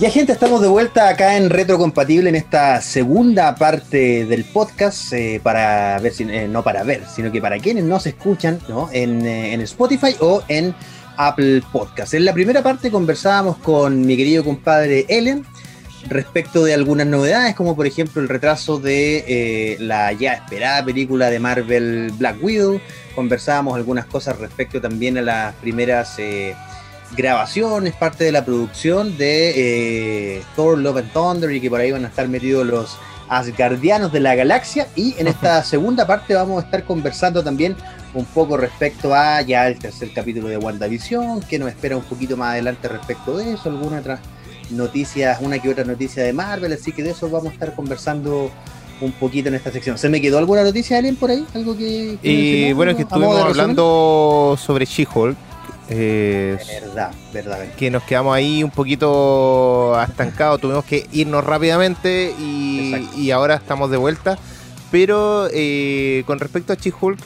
Ya gente, estamos de vuelta acá en Retrocompatible en esta segunda parte del podcast eh, para ver, si, eh, no para ver, sino que para quienes nos escuchan ¿no? en, eh, en, Spotify o en Apple Podcast. En la primera parte conversábamos con mi querido compadre Ellen respecto de algunas novedades, como por ejemplo el retraso de la ya esperada película de Marvel Black Widow. Conversábamos algunas cosas respecto también a las primeras es parte de la producción de eh, Thor Love and Thunder y que por ahí van a estar metidos los Asgardianos de la galaxia y en esta segunda parte vamos a estar conversando también un poco respecto a ya el tercer capítulo de WandaVision, que nos espera un poquito más adelante respecto de eso, alguna otra noticias, una que otra noticia de Marvel, así que de eso vamos a estar conversando un poquito en esta sección. ¿Se me quedó alguna noticia, alguien por ahí? ¿Algo que, y bueno, es que estuvimos hablando sobre She-Hulk eh, verdad, verdad. Que nos quedamos ahí un poquito estancados, tuvimos que irnos rápidamente y, ahora estamos de vuelta. Pero eh, con respecto a She-Hulk,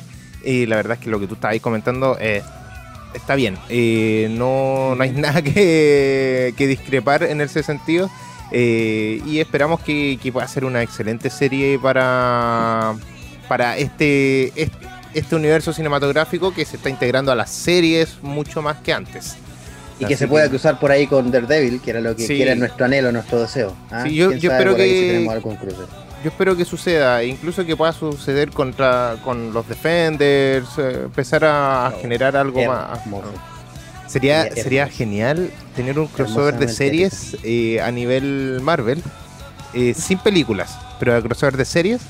eh, la verdad es que lo que tú estabas comentando está bien. no, no hay nada que, discrepar en ese sentido. y esperamos que, pueda ser una excelente serie para, para este, este este universo cinematográfico que se está integrando a las series mucho más que antes. Y que se pueda cruzar por ahí con Daredevil, que era lo que era nuestro anhelo, nuestro deseo. ¿ah? yo, espero que yo espero que suceda, incluso que pueda suceder contra con los Defenders, eh, empezar a generar algo más. Sería, sería genial tener un crossover de series eh, a nivel Marvel, eh, sin películas, pero el crossover de series,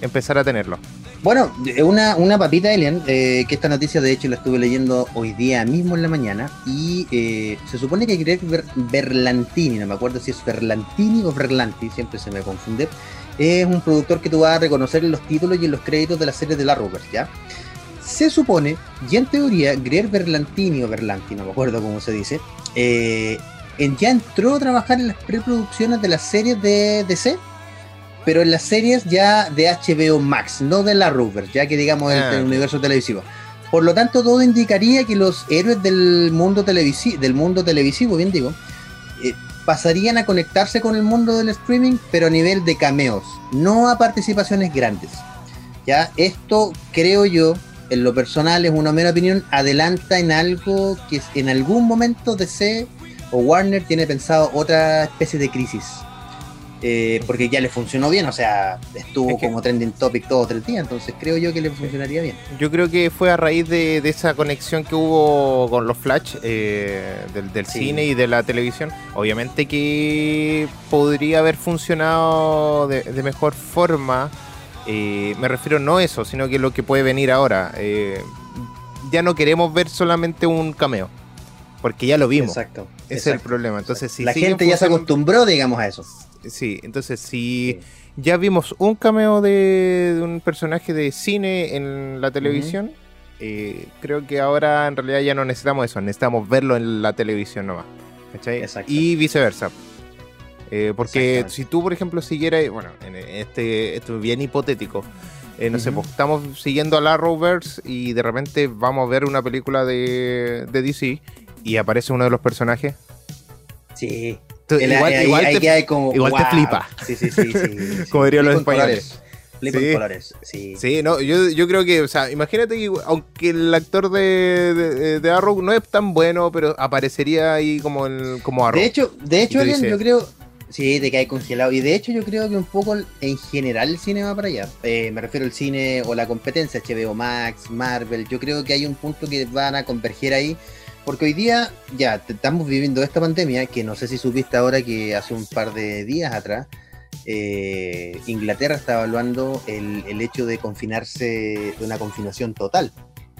empezar a tenerlo. Bueno, una, una papita, Elian, eh, que esta noticia de hecho la estuve leyendo hoy día mismo en la mañana, y eh, se supone que Greg Berlantini, no me acuerdo si es Berlantini o Berlanti, siempre se me confunde, es un productor que tú vas a reconocer en los títulos y en los créditos de la serie de la Rovers, ¿ya? Se supone, y en teoría, Greg Berlantini o Berlanti, no me acuerdo cómo se dice, eh, ya entró a trabajar en las preproducciones de las series de DC pero en las series ya de HBO Max, no de la Rover, ya que digamos el, ah, universo televisivo. Por lo tanto, todo indicaría que los héroes del mundo, televisivo, del mundo televisivo, bien digo, eh, pasarían a conectarse con el mundo del streaming, pero a nivel de cameos, no a participaciones grandes. Ya, esto creo yo, en lo personal, es una mera opinión, adelanta en algo que en algún momento DC o Warner tiene pensado otra especie de crisis eh, porque ya le funcionó bien, o sea, estuvo como trending topic todo tres días, entonces creo yo que le funcionaría bien. Yo creo que fue a raíz de, esa conexión que hubo con los Flash eh, del, cine y de la televisión. Obviamente que podría haber funcionado de, mejor forma. Eh, me refiero no eso, sino que lo que puede venir ahora. ya no queremos ver solamente un cameo porque ya lo vimos. Exacto. Ese es el problema. Entonces, si la gente ya se acostumbró, digamos, a eso. Sí, entonces si ya vimos un cameo de, un personaje de cine en la televisión, eh, creo que ahora en realidad ya no necesitamos eso, necesitamos verlo en la televisión nomás. ¿cachai? Y viceversa. Eh, porque si tú, por ejemplo, siguieras, bueno, en este, esto es bien hipotético, eh, no sé, pues, estamos siguiendo a la Rovers y de repente vamos a ver una película de, de DC y aparece uno de los personajes. Sí igual, te, flipa. Sí, sí, sí. Como dirían los españoles. sí. colores, sí. Sí, no, yo, yo creo que, o sea, imagínate que aunque el actor de, de, Arrow no es tan bueno, pero aparecería ahí como, el, como Arrow. De hecho, de hecho, yo creo, sí, te cae congelado. Y de hecho, yo creo que un poco en general el cine va para allá. Eh, me refiero al cine o la competencia, HBO Max, Marvel. Yo creo que hay un punto que van a converger ahí porque hoy día ya estamos viviendo esta pandemia, que no sé si supiste ahora que hace un par de días atrás, eh, Inglaterra está evaluando el, el, hecho de confinarse, de una confinación total,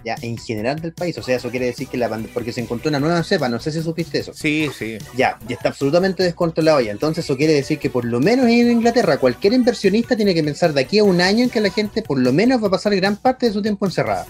ya en general del país. O sea, eso quiere decir que la pandemia, porque se encontró una nueva cepa, no sé si supiste eso. Sí, sí. Ya, ya está absolutamente descontrolado ya. Entonces eso quiere decir que por lo menos en Inglaterra cualquier inversionista tiene que pensar de aquí a un año en que la gente por lo menos va a pasar gran parte de su tiempo encerrada.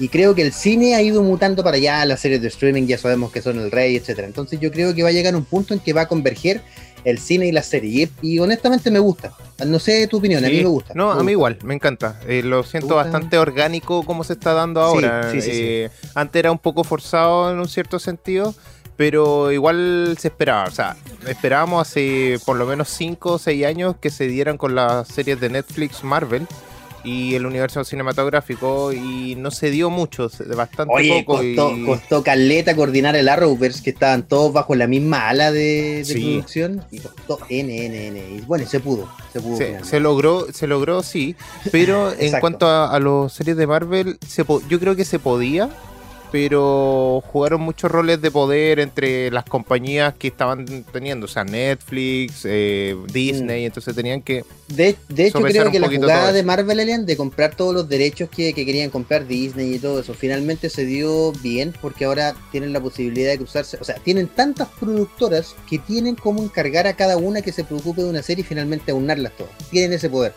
Y creo que el cine ha ido mutando para allá, las series de streaming ya sabemos que son el rey, etcétera. Entonces yo creo que va a llegar un punto en que va a converger el cine y la serie. Y, honestamente me gusta. No sé tu opinión, a mí me gusta. No, a mí igual, me encanta. Eh, lo siento bastante orgánico como se está dando ahora. Eh, antes era un poco forzado en un cierto sentido, pero igual se esperaba, o sea, esperábamos hace por lo menos 5 o 6 años que se dieran con las series de Netflix Marvel y el universo cinematográfico y no se dio mucho, bastante Oye, poco. Costó, y... costó caleta coordinar el Arrowverse, que estaban todos bajo la misma ala de, de producción y costó N, N, N. Y bueno, se pudo, se pudo. Se, se logró, se logró, sí, pero en cuanto a, a los series de Marvel, se yo creo que se podía, pero jugaron muchos roles de poder entre las compañías que estaban teniendo, o sea, Netflix, eh, Disney, mm. entonces tenían que... De, de hecho, creo que la jugada de Marvel Alien de comprar todos los derechos que, que, querían comprar Disney y todo eso, finalmente se dio bien porque ahora tienen la posibilidad de cruzarse, o sea, tienen tantas productoras que tienen como encargar a cada una que se preocupe de una serie y finalmente aunarlas todas. Tienen ese poder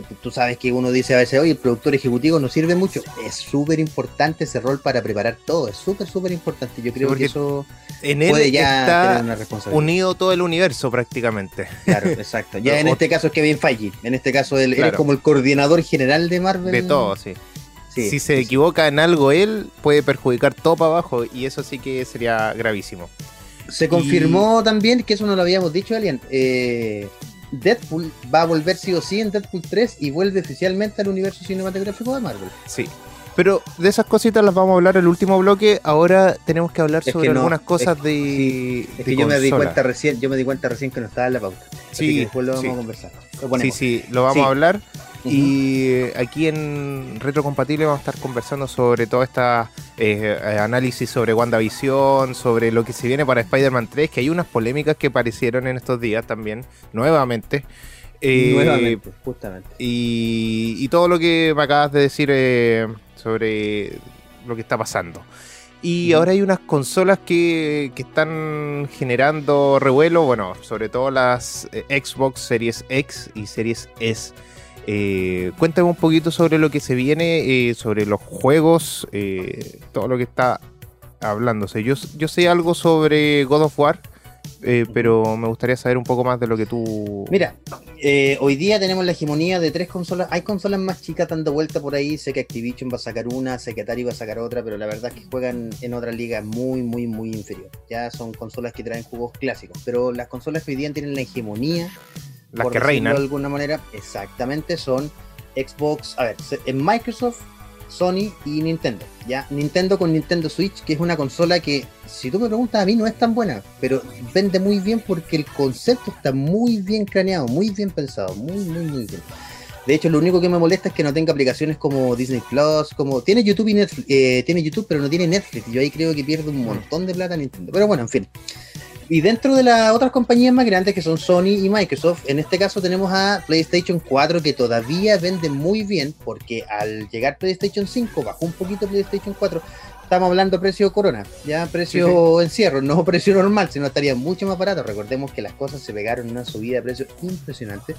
tú sabes que uno dice a veces, oye, el productor ejecutivo no sirve mucho. Es súper importante ese rol para preparar todo, es súper, súper importante. Yo creo que eso en puede ya tener una responsabilidad. Unido todo el universo prácticamente. Claro, exacto. Ya en este caso es Kevin Feige, en este caso él, es como el coordinador general de Marvel. De todo, sí. si se equivoca en algo él, puede perjudicar todo para abajo y eso sí que sería gravísimo. Se confirmó también, que eso no lo habíamos dicho, Alien, eh, Deadpool va a volver sí o sí en Deadpool 3 y vuelve oficialmente al universo cinematográfico de Marvel. Sí. Pero de esas cositas las vamos a hablar en el último bloque. Ahora tenemos que hablar sobre algunas cosas de. es que yo me di cuenta recién, yo me di cuenta recién que no estaba en la pauta. Sí, después lo vamos a conversar. sí, sí, lo vamos a hablar. Y aquí en Retrocompatible vamos a estar conversando sobre todo esta eh, análisis sobre WandaVision, sobre lo que se viene para Spider-Man 3, que hay unas polémicas que aparecieron en estos días también, nuevamente. Eh, nuevamente, justamente. Y, todo lo que me acabas de decir eh, sobre lo que está pasando. Y ahora hay unas consolas que, que, están generando revuelo, bueno, sobre todo las Xbox Series X y Series S. Eh, cuéntame un poquito sobre lo que se viene, eh, sobre los juegos, eh, todo lo que está hablándose. Yo, yo sé algo sobre God of War, eh, pero me gustaría saber un poco más de lo que tú... Mira, hoy día tenemos la hegemonía de tres consolas. Hay consolas más chicas dando vuelta por ahí. Sé que Activision va a sacar una, sé que Atari va a sacar otra, pero la verdad es que juegan en otra liga muy, muy, muy inferior. Ya son consolas que traen juegos clásicos, pero las consolas que hoy día tienen la hegemonía las que reinan. De alguna manera, exactamente, son Xbox, a ver, en Microsoft, Sony y Nintendo. Ya, Nintendo con Nintendo Switch, que es una consola que, si tú me preguntas, a mí no es tan buena, pero vende muy bien porque el concepto está muy bien craneado, muy bien pensado, muy, muy, muy bien. De hecho, lo único que me molesta es que no tenga aplicaciones como Disney Plus, como tiene YouTube y Netflix, eh, tiene YouTube, pero no tiene Netflix. Yo ahí creo que pierde un montón de plata Nintendo. Pero bueno, en fin. Y dentro de las otras compañías más grandes que son Sony y Microsoft, en este caso tenemos a PlayStation 4 que todavía vende muy bien porque al llegar PlayStation 5 bajó un poquito PlayStation 4. Estamos hablando precio corona, ya precio encierro, no precio normal, sino estaría mucho más barato. Recordemos que las cosas se pegaron en una subida de precio impresionante.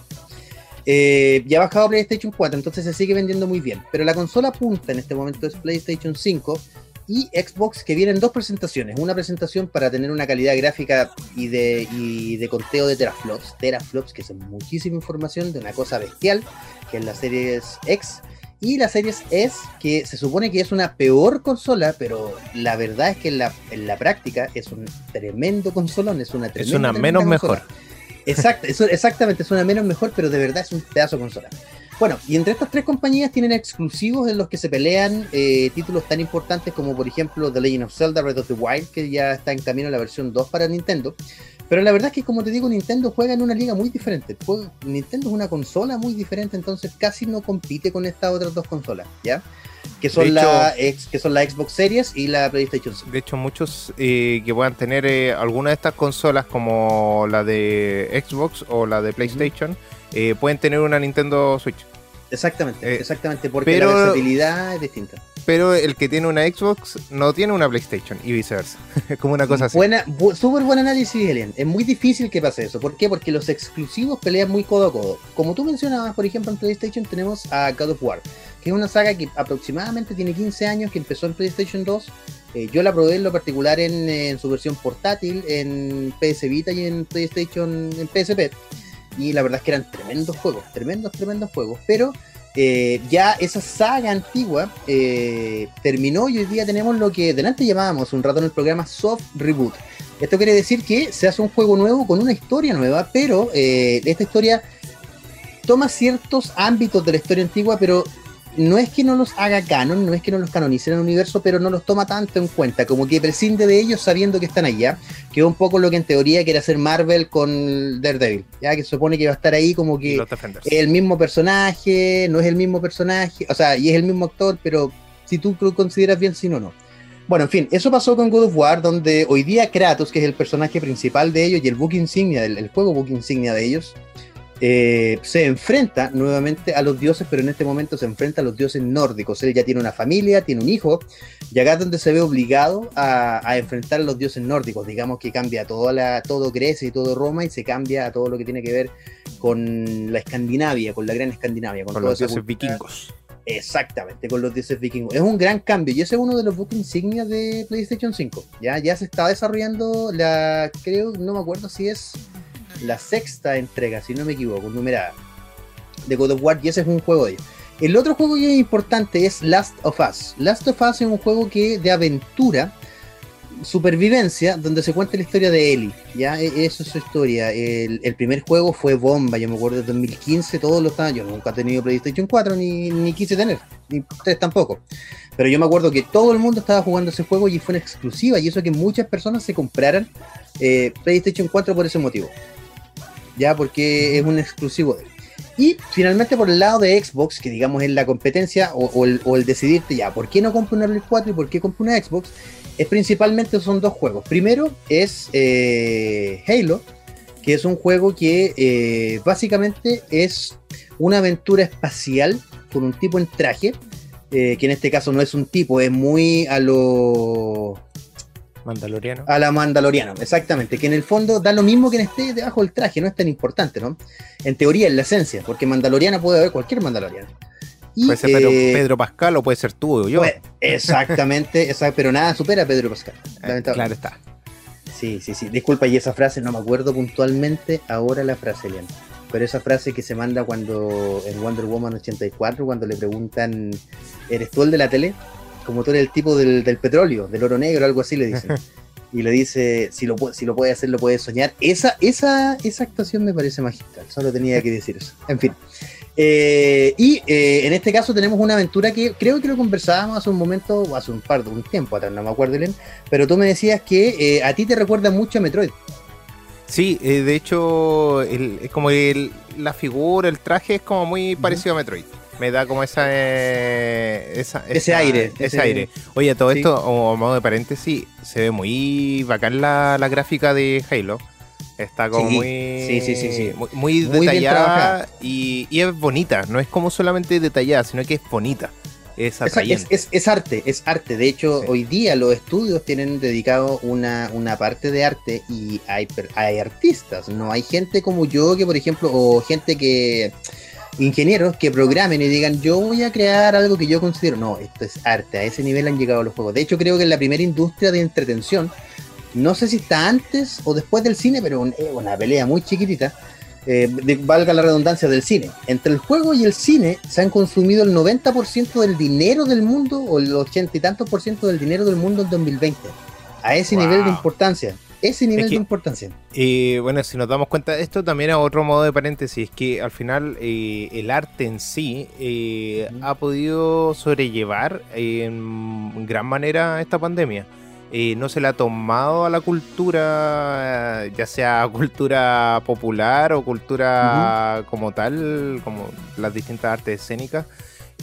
Eh, ya ha bajado PlayStation 4, entonces se sigue vendiendo muy bien. Pero la consola punta en este momento es PlayStation 5 y Xbox que vienen dos presentaciones. Una presentación para tener una calidad gráfica y de, y de conteo de teraflops, teraflops que es muchísima información de una cosa bestial, que es la Series X. Y la Series S, que se supone que es una peor consola, pero la verdad es que en la, en la práctica es un tremendo consolón, es una Es una menos mejor. Exacto, exactamente, es una menos mejor, pero de verdad es un pedazo de consola. Bueno, y entre estas tres compañías tienen exclusivos en los que se pelean eh, títulos tan importantes como por ejemplo The Legend of Zelda Breath of the Wild, que ya está en camino a la versión 2 para Nintendo. Pero la verdad es que como te digo, Nintendo juega en una liga muy diferente. Nintendo es una consola muy diferente, entonces casi no compite con estas otras dos consolas, ¿ya? Que son, la, que son la Xbox Series y la PlayStation De hecho, muchos eh, que puedan tener eh, alguna de estas consolas como la de Xbox o la de PlayStation, eh, pueden tener una Nintendo Switch. Exactamente, eh, exactamente, porque la versatilidad es distinta. Pero el que tiene una Xbox no tiene una PlayStation y viceversa. es como una cosa así. Buena, súper buen análisis, Elian. Es muy difícil que pase eso. ¿Por qué? Porque los exclusivos pelean muy codo a codo. Como tú mencionabas, por ejemplo, en PlayStation tenemos a God of War, que es una saga que aproximadamente tiene 15 años, que empezó en PlayStation 2. Eh, yo la probé en lo particular en, en su versión portátil, en PS Vita y en PlayStation, en PSP y la verdad es que eran tremendos juegos, tremendos, tremendos juegos, pero eh, ya esa saga antigua eh, terminó y hoy día tenemos lo que delante llamábamos un rato en el programa soft reboot. Esto quiere decir que se hace un juego nuevo con una historia nueva, pero eh, esta historia toma ciertos ámbitos de la historia antigua, pero no es que no los haga canon, no es que no los canonice en el universo, pero no los toma tanto en cuenta, como que prescinde de ellos sabiendo que están allá, que es un poco lo que en teoría quiere hacer Marvel con Daredevil, ya que se supone que va a estar ahí como que es el mismo personaje, no es el mismo personaje, o sea, y es el mismo actor, pero si tú lo consideras bien, si no, no. Bueno, en fin, eso pasó con God of War, donde hoy día Kratos, que es el personaje principal de ellos y el book insignia, el, el juego book insignia de ellos, eh, se enfrenta nuevamente a los dioses, pero en este momento se enfrenta a los dioses nórdicos. Él ya tiene una familia, tiene un hijo, y acá es donde se ve obligado a, enfrentar a los dioses nórdicos. Digamos que cambia toda la, todo Grecia y todo Roma y se cambia a todo lo que tiene que ver con la Escandinavia, con la gran Escandinavia. Con, los dioses vikingos. Exactamente, con los dioses vikingos. Es un gran cambio y ese es uno de los book insignias de PlayStation 5. Ya, ya se está desarrollando la, creo, no me acuerdo si es la sexta entrega, si no me equivoco, numerada, de God of War, y ese es un juego de ellos. El otro juego que es importante es Last of Us. Last of Us es un juego que de aventura, supervivencia, donde se cuenta la historia de Ellie. ¿ya? E, eso es su historia. El, primer juego fue bomba, yo me acuerdo de 2015, todos los años. Nunca he tenido PlayStation 4, ni, ni quise tener, ni ustedes tampoco. Pero yo me acuerdo que todo el mundo estaba jugando ese juego y fue una exclusiva, y eso que muchas personas se compraran eh, PlayStation 4 por ese motivo ya porque es un exclusivo de él. Y finalmente por el lado de Xbox, que digamos es la competencia o, el, decidirte ya, ¿por qué no compro una Play 4 y por qué compro una Xbox? Es principalmente son dos juegos. Primero es eh, Halo, que es un juego que eh, básicamente es una aventura espacial con un tipo en traje, eh, que en este caso no es un tipo, es muy a lo Mandaloriano. A la Mandaloriano, exactamente. Que en el fondo da lo mismo que esté debajo del traje, no es tan importante, ¿no? En teoría, en la esencia, porque Mandaloriana puede haber cualquier Mandaloriano. puede ser eh, Pedro, Pascal o puede ser tú o yo. Pues, exactamente, pero nada supera a Pedro Pascal. Eh, claro está. Sí, sí, sí. Disculpa, y esa frase no me acuerdo puntualmente ahora la frase, Elian. Pero esa frase que se manda cuando en Wonder Woman 84, cuando le preguntan, ¿eres tú el de la tele? Como tú eres el tipo del, petróleo, del oro negro, algo así le dicen. y le dice, si lo, si lo puede hacer, lo puede soñar. Esa, esa, esa actuación me parece magistral, solo tenía que decir eso. En fin. Eh, y eh, en este caso tenemos una aventura que creo que lo conversábamos hace un momento, o hace un par de un tiempo atrás, no me acuerdo bien, pero tú me decías que eh, a ti te recuerda mucho a Metroid. Sí, de hecho, es como el, la figura, el traje es como muy parecido a Metroid me da como esa, eh, ese aire ese, aire. oye todo esto a modo de paréntesis se ve muy bacán la, la gráfica de Halo. Está como muy, sí, sí, muy, detallada y, y, es bonita. No es como solamente detallada sino que es bonita. Es, es, es, arte, es arte. De hecho, hoy día los estudios tienen dedicado una, una parte de arte y hay, hay artistas, no hay gente como yo que, por ejemplo, o gente que ingenieros que programen y digan, yo voy a crear algo que yo considero. No, esto es arte, a ese nivel han llegado los juegos. De hecho, creo que es la primera industria de entretención, no sé si está antes o después del cine, pero es una pelea muy chiquitita, eh, valga la redundancia del cine. Entre el juego y el cine se han consumido el 90% del dinero del mundo o el 80 y tantos por ciento del dinero del mundo en 2020. A ese nivel de importancia ese nivel de importancia. Y bueno, si nos damos cuenta, de esto también a otro modo de paréntesis, es que al final eh, el arte en sí eh, ha podido sobrellevar en gran manera esta pandemia. Eh, no se le ha tomado a la cultura, ya sea cultura popular o cultura como tal, como las distintas artes escénicas,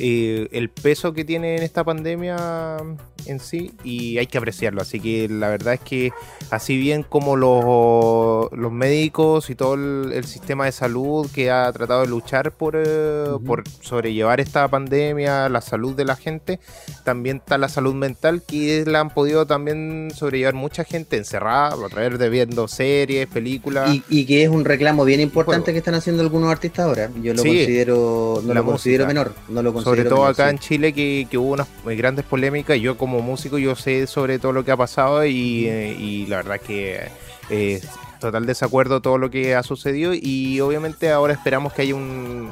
el peso que tiene en esta pandemia en sí y hay que apreciarlo. Así que la verdad es que así bien como los, los médicos y todo el, sistema de salud que ha tratado de luchar por, eh, por sobrellevar esta pandemia, la salud de la gente, también está la salud mental que la han podido también sobrellevar mucha gente encerrada a través de viendo series, películas. Y, que es un reclamo bien importante que están haciendo algunos artistas ahora. Yo lo considero, no lo considero menor. No lo considero Sobre todo acá en Chile que, que hubo unas grandes polémicas. Yo como músico yo sé sobre todo lo que ha pasado y, eh, la verdad que eh, total desacuerdo todo lo que ha sucedido y obviamente ahora esperamos que haya un,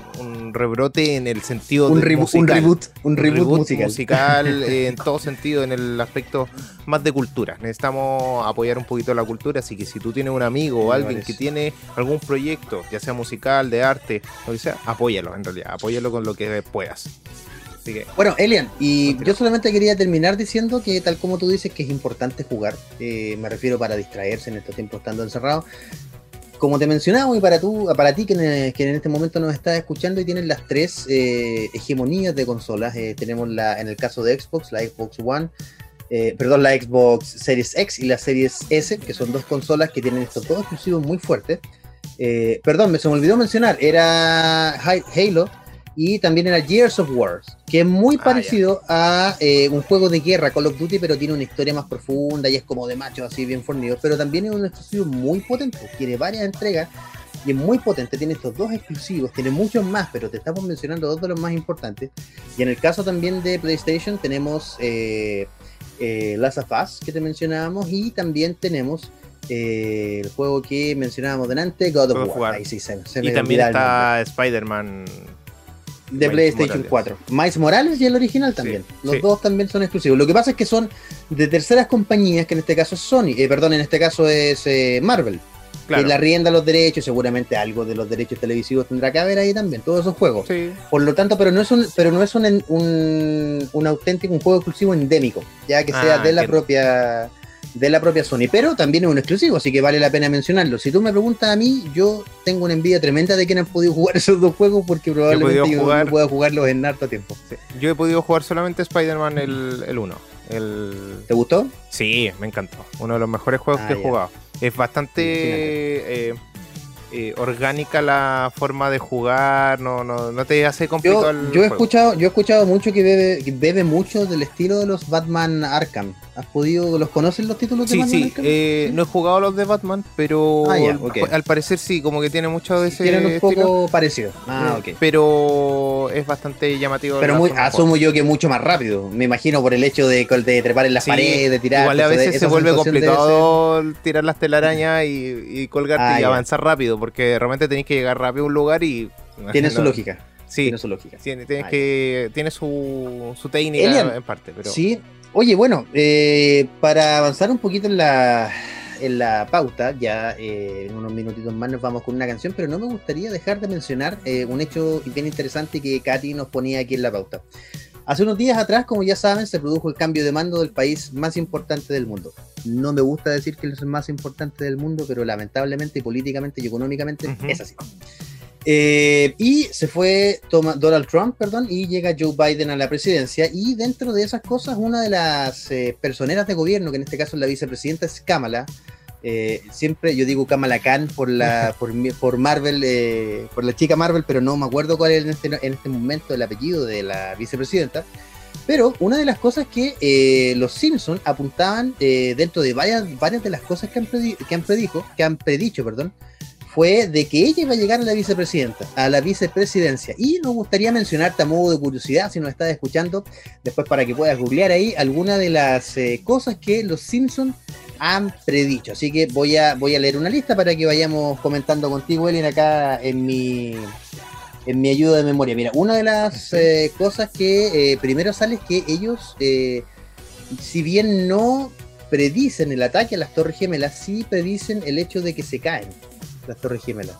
rebrote en el sentido un, de musical. un reboot, un reboot, musical, en todo sentido, en el aspecto más de cultura. Necesitamos apoyar un poquito la cultura, así que si tú tienes un amigo o alguien que tiene algún proyecto, ya sea musical, de arte, lo que sea, apóyalo en realidad, apóyalo con lo que puedas. Bueno, Elian, y yo solamente quería terminar diciendo que tal como tú dices que es importante jugar, eh, me refiero para distraerse en estos tiempos estando encerrado. Como te mencionaba, y para tú, para ti que en, este momento nos estás escuchando y tienes las tres eh, hegemonías de consolas, eh, tenemos la, en el caso de Xbox, la Xbox One, perdón, la Xbox Series X y la Series S, que son dos consolas que tienen estos dos exclusivos muy fuertes. perdón, me se me olvidó mencionar, era Halo y también era Gears of War, que es muy ah, parecido a eh, un juego de guerra, Call of Duty, pero tiene una historia más profunda y es como de machos así bien fornidos, pero también es un exclusivo muy potente, tiene varias entregas y es muy potente, tiene estos dos exclusivos, tiene muchos más, pero te estamos mencionando dos de los más importantes. Y en el caso también de PlayStation tenemos eh, eh, Last of Us, que te mencionábamos, y también tenemos eh, el juego que mencionábamos delante, God of, War. y también está Spider-Man de PlayStation 4. Miles Morales y el original también. Los dos también son exclusivos. Lo que pasa es que son de terceras compañías, que en este caso es Sony, eh, perdón, en este caso es eh, Marvel. Que la rienda los derechos, seguramente algo de los derechos televisivos tendrá que haber ahí también, todos esos juegos. Por lo tanto, pero no es un, pero no es un, un, auténtico, un juego exclusivo endémico, ya que sea ah, de la propia de la propia Sony, pero también es un exclusivo, así que vale la pena mencionarlo. Si tú me preguntas a mí, yo tengo una envidia tremenda de que han podido jugar esos dos juegos porque probablemente yo, no pueda jugarlos en harto tiempo. Yo he podido jugar solamente Spider-Man el 1. El, ¿Te gustó? Sí, me encantó. Uno de los mejores juegos ah, que he jugado. Es bastante eh, orgánica la forma de jugar, no, no, no te hace complicado yo, yo he escuchado, yo he escuchado mucho que bebe, bebe mucho del estilo de los Batman Arkham. ¿Has podido, los conocen los títulos de Batman? Sí, sí, eh, no he jugado los de Batman, pero ah, al parecer sí, como que tiene mucho de ese Tienen un poco parecido. Ah, eh, pero es bastante llamativo. Pero muy, asumo yo que mucho más rápido. Me imagino por el hecho de, de trepar en las paredes, de tirar. Igual a veces se vuelve complicado tirar las telarañas y, y colgarte y ah, avanzar rápido porque realmente tenéis que llegar rápido a un lugar y... Tiene su lógica. Sí, tiene su lógica. Tiene, que, tiene su, su técnica en parte. Pero... Sí, oye, bueno, eh, para avanzar un poquito en la, en la pauta, ya eh, en unos minutitos más nos vamos con una canción, pero no me gustaría dejar de mencionar eh, un hecho bien interesante que Katy nos ponía aquí en la pauta. Hace unos días atrás, como ya saben, se produjo el cambio de mando del país más importante del mundo. No me gusta decir que es el más importante del mundo, pero lamentablemente, políticamente y económicamente es así. Eh, y se fue Donald Trump, perdón, y llega Joe Biden a la presidencia. Y dentro de esas cosas, una de las eh, personeras de gobierno, que en este caso es la vicepresidenta, es Kamala, eh, siempre yo digo Kamala Khan por la por, por Marvel, eh, por la chica Marvel, pero no me acuerdo cuál es en este, en este momento el apellido de la vicepresidenta. Pero una de las cosas que eh, los Simpsons apuntaban dentro de varias, varias de las cosas que han, que han, predijo, que han predicho, perdón, fue de que ella iba a llegar a la vicepresidenta, a la vicepresidencia. Y nos gustaría mencionarte a modo de curiosidad, si nos estás escuchando, después para que puedas googlear ahí alguna de las cosas que los Simpsons han predicho. Así que voy a, voy a leer una lista para que vayamos comentando contigo, Ellen, acá en mi, en mi ayuda de memoria. Mira, una de las eh, cosas que eh, primero sale es que ellos, eh, si bien no predicen el ataque a las Torres Gemelas, sí predicen el hecho de que se caen las Torres Gemelas.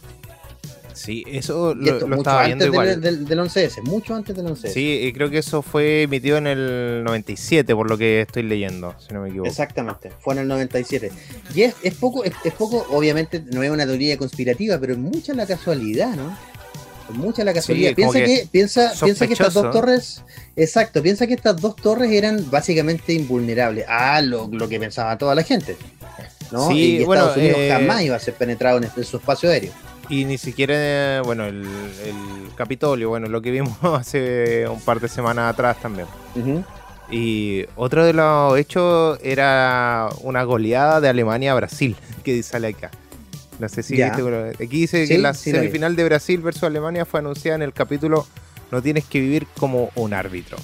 Sí, eso lo, estaba viendo igual. Del, del, 11S, mucho antes del 11S. Sí, y creo que eso fue emitido en el 97, por lo que estoy leyendo, si no me equivoco. Exactamente, fue en el 97. Y es, es poco, es, poco, obviamente no es una teoría conspirativa, pero es mucha la casualidad, ¿no? Es mucha la casualidad. piensa que, piensa, piensa que estas dos torres, exacto, piensa que estas dos torres eran básicamente invulnerables a lo, lo que pensaba toda la gente. ¿no? Sí, y Estados Unidos eh, jamás iba a ser penetrado en, en su espacio aéreo. Y ni siquiera, bueno, el, Capitolio, bueno, lo que vimos hace un par de semanas atrás también. Y otro de los hechos era una goleada de Alemania a Brasil, que sale acá. No sé si aquí dice que la semifinal de Brasil versus Alemania fue anunciada en el capítulo No tienes que vivir como un árbitro.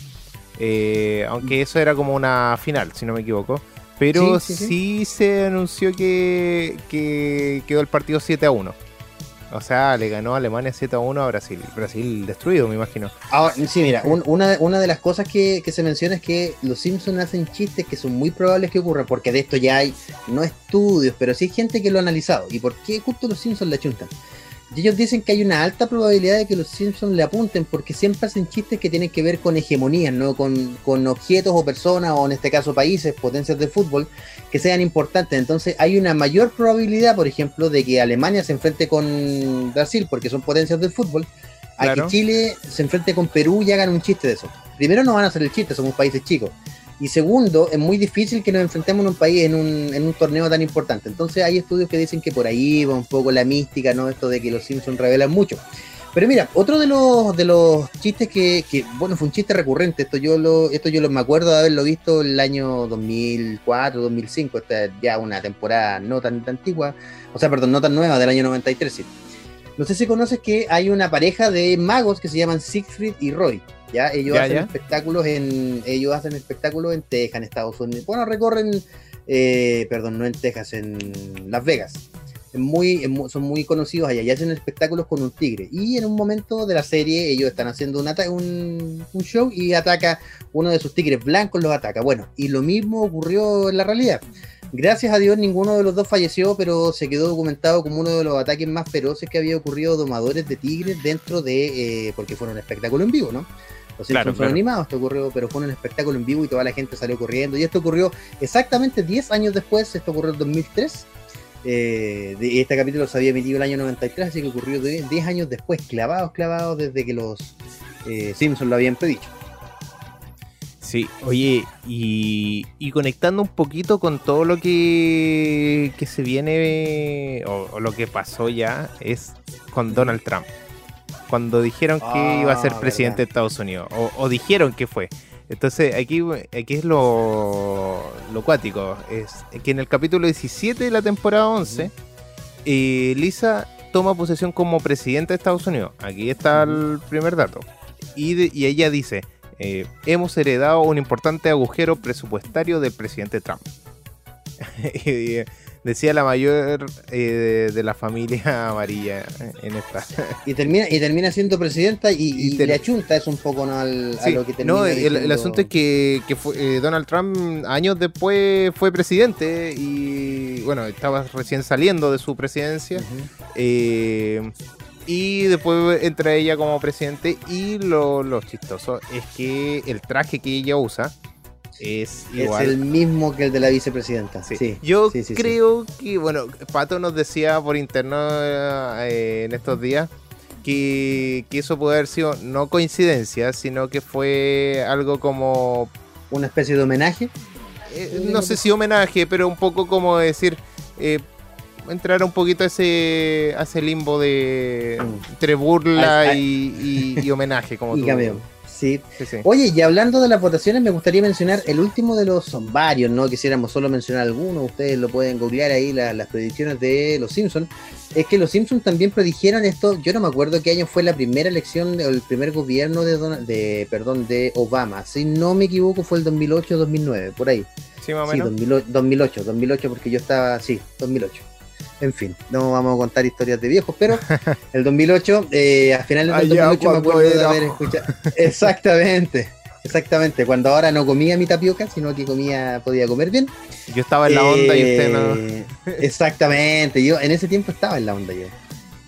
Eh, aunque eso era como una final, si no me equivoco. Pero sí, se anunció que, que quedó el partido 7 a 1. O sea, le ganó Alemania 7 a 1 a Brasil. Brasil destruido, me imagino. Ahora, sí, mira, una, una, de las cosas que, se menciona es que los Simpsons hacen chistes que son muy probables que ocurran, porque de esto ya hay, no estudios, pero sí hay gente que lo ha analizado. ¿Y por qué justo los Simpsons le chuntan? Y ellos dicen que hay una alta probabilidad de que los Simpsons le apunten porque siempre hacen chistes que tienen que ver con hegemonías, ¿no? Con, con, objetos o personas, o en este caso países, potencias de fútbol, que sean importantes. Entonces hay una mayor probabilidad, por ejemplo, de que Alemania se enfrente con Brasil porque son potencias del fútbol, a que Chile se enfrente con Perú y hagan un chiste de eso. Primero no van a hacer el chiste, somos países chicos. Y segundo, es muy difícil que nos enfrentemos en un país en un, en un torneo tan importante. Entonces hay estudios que dicen que por ahí va un poco la mística, ¿no? Esto de que los Simpsons revelan mucho. Pero mira, otro de los de los chistes que, que, bueno, fue un chiste recurrente, esto yo lo esto yo lo me acuerdo de haberlo visto el año 2004, 2005, esta es ya una temporada no tan, tan antigua, o sea, perdón, no tan nueva del año 93, sí. No sé si conoces que hay una pareja de magos que se llaman Siegfried y Roy. ¿Ya? Ellos hacen espectáculos en. Ellos hacen espectáculos en Texas, en Estados Unidos. Bueno, recorren. Eh, perdón, no en Texas, en Las Vegas. muy, son muy conocidos allá y hacen espectáculos con un tigre. Y en un momento de la serie, ellos están haciendo un, un show y ataca uno de sus tigres blancos, los ataca. Bueno, y lo mismo ocurrió en la realidad. Gracias a Dios ninguno de los dos falleció, pero se quedó documentado como uno de los ataques más feroces que había ocurrido domadores de tigres dentro de, eh, porque fueron un espectáculo en vivo, ¿no? Los claro, fueron animados, esto ocurrió, pero fue un espectáculo en vivo y toda la gente salió corriendo. Y esto ocurrió exactamente 10 años después, esto ocurrió en 2003. Eh, de, este capítulo se había emitido el año 93, así que ocurrió 10 años después, clavados, clavados, desde que los eh, Simpsons lo habían predicho. Sí, oye, y, conectando un poquito con todo lo que, que se viene o, lo que pasó ya es con Donald Trump. Cuando dijeron que iba a ser ah, presidente de Estados Unidos, o, dijeron que fue. Entonces, aquí, aquí es lo, lo cuático. Es que en el capítulo 17 de la temporada 11, eh, Lisa toma posesión como presidenta de Estados Unidos. Aquí está el primer dato. Y, y ella dice eh, hemos heredado un importante agujero presupuestario del presidente Trump. Eh, decía la mayor eh, de, la familia amarilla en esta. y termina y termina siendo presidenta y, le achunta eso un poco ¿no? Al, a lo que termina No, el, asunto es que, Donald Trump años después fue presidente y bueno, estaba recién saliendo de su presidencia. Y después entra ella como presidente. Y lo, chistoso es que el traje que ella usa es igual. Es el mismo que el de la vicepresidenta. Sí. Yo creo que, bueno, Pato nos decía por interno eh, en estos días que, eso puede haber sido no coincidencia, sino que fue algo como. Una especie de homenaje. Eh, no sé si homenaje, pero un poco como decir. Eh, entrar un poquito a ese, ese limbo de mm. entre burla y, homenaje, como y Cameo. Sí. Oye, y hablando de las votaciones, me gustaría mencionar el último de los son varios, ¿no? Quisiéramos solo mencionar algunos, ustedes lo pueden googlear ahí, las predicciones de los Simpsons. Es que los Simpsons también predijeron esto, yo no me acuerdo qué año fue la primera elección, o el primer gobierno de, de, perdón, de Obama. Si no me equivoco, fue el 2008-2009, por ahí. Sí, más o menos. Sí, 2008, 2008, porque yo estaba, sí, 2008. En fin, no vamos a contar historias de viejos, pero el 2008, eh, a finales del 2008 me acuerdo de haber escuchado. Exactamente, exactamente. Cuando ahora no comía mi tapioca, sino que comía, podía comer bien. Yo estaba en la onda y usted no. Eh, exactamente, yo en ese tiempo estaba en la onda yo.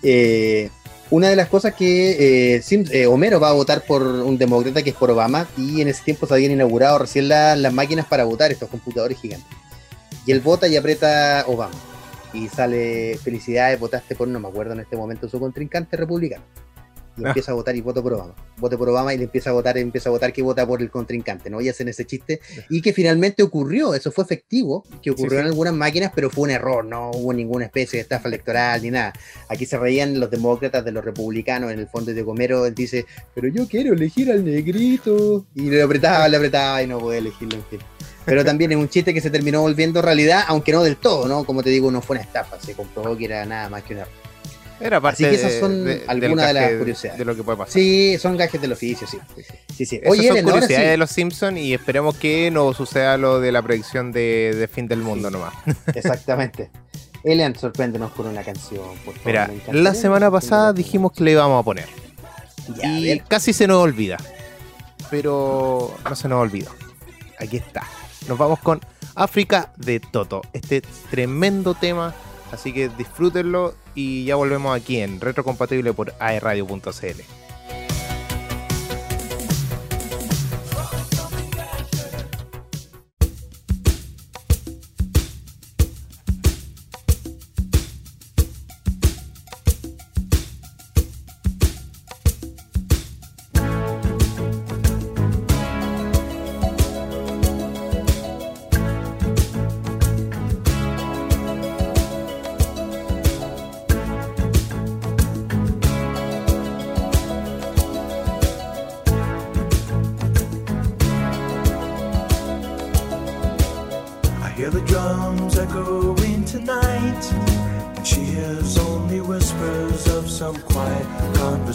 Eh, una de las cosas que Homero va a votar por un demócrata que es por Obama y en ese tiempo se habían inaugurado recién las máquinas para votar, estos computadores gigantes. Y él vota y aprieta Obama y sale felicidades, votaste por, no me acuerdo en este momento, su contrincante republicano. Y ah. empieza a votar y voto por Obama. Vote por Obama y le empieza a votar, y empieza a votar que vota por el contrincante, ¿no? Y hacen ese chiste. Y que finalmente ocurrió, eso fue efectivo, que ocurrió en algunas máquinas, pero fue un error, no hubo ninguna especie de estafa electoral ni nada. Aquí se reían los demócratas de los republicanos, en el fondo de Gomero, él dice, pero yo quiero elegir al negrito. Y le apretaba, le apretaba y no puede elegirlo, en fin. Pero también es un chiste que se terminó volviendo realidad, aunque no del todo, ¿no? Como te digo, no fue una estafa, se comprobó que era nada más que una. Era parte Así que esas son algunas de las curiosidades. De lo que puede pasar. Sí, son gajes del oficio, sí. sí, sí. Oye, son curiosidades de los Simpsons y esperemos que no suceda lo de la predicción de, fin del mundo nomás. Exactamente. Elian, sorpréndenos con una canción. Mira, la semana pasada dijimos que le íbamos a poner. y casi se nos olvida. Pero no se nos olvidó. Aquí está. Nos vamos con África de Toto. Este tremendo tema. Así que disfrútenlo y ya volvemos aquí en Retrocompatible por aeradio.cl.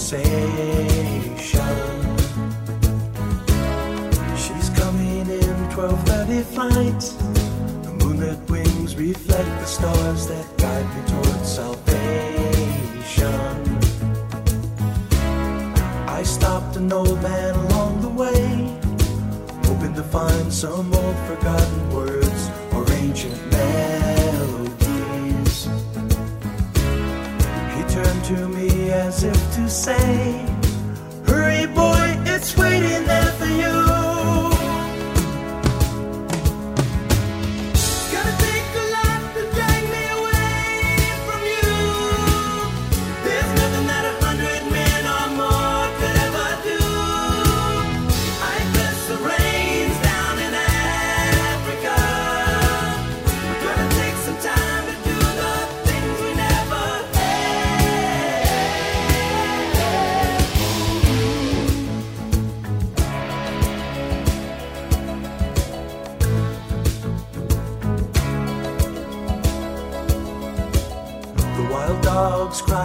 say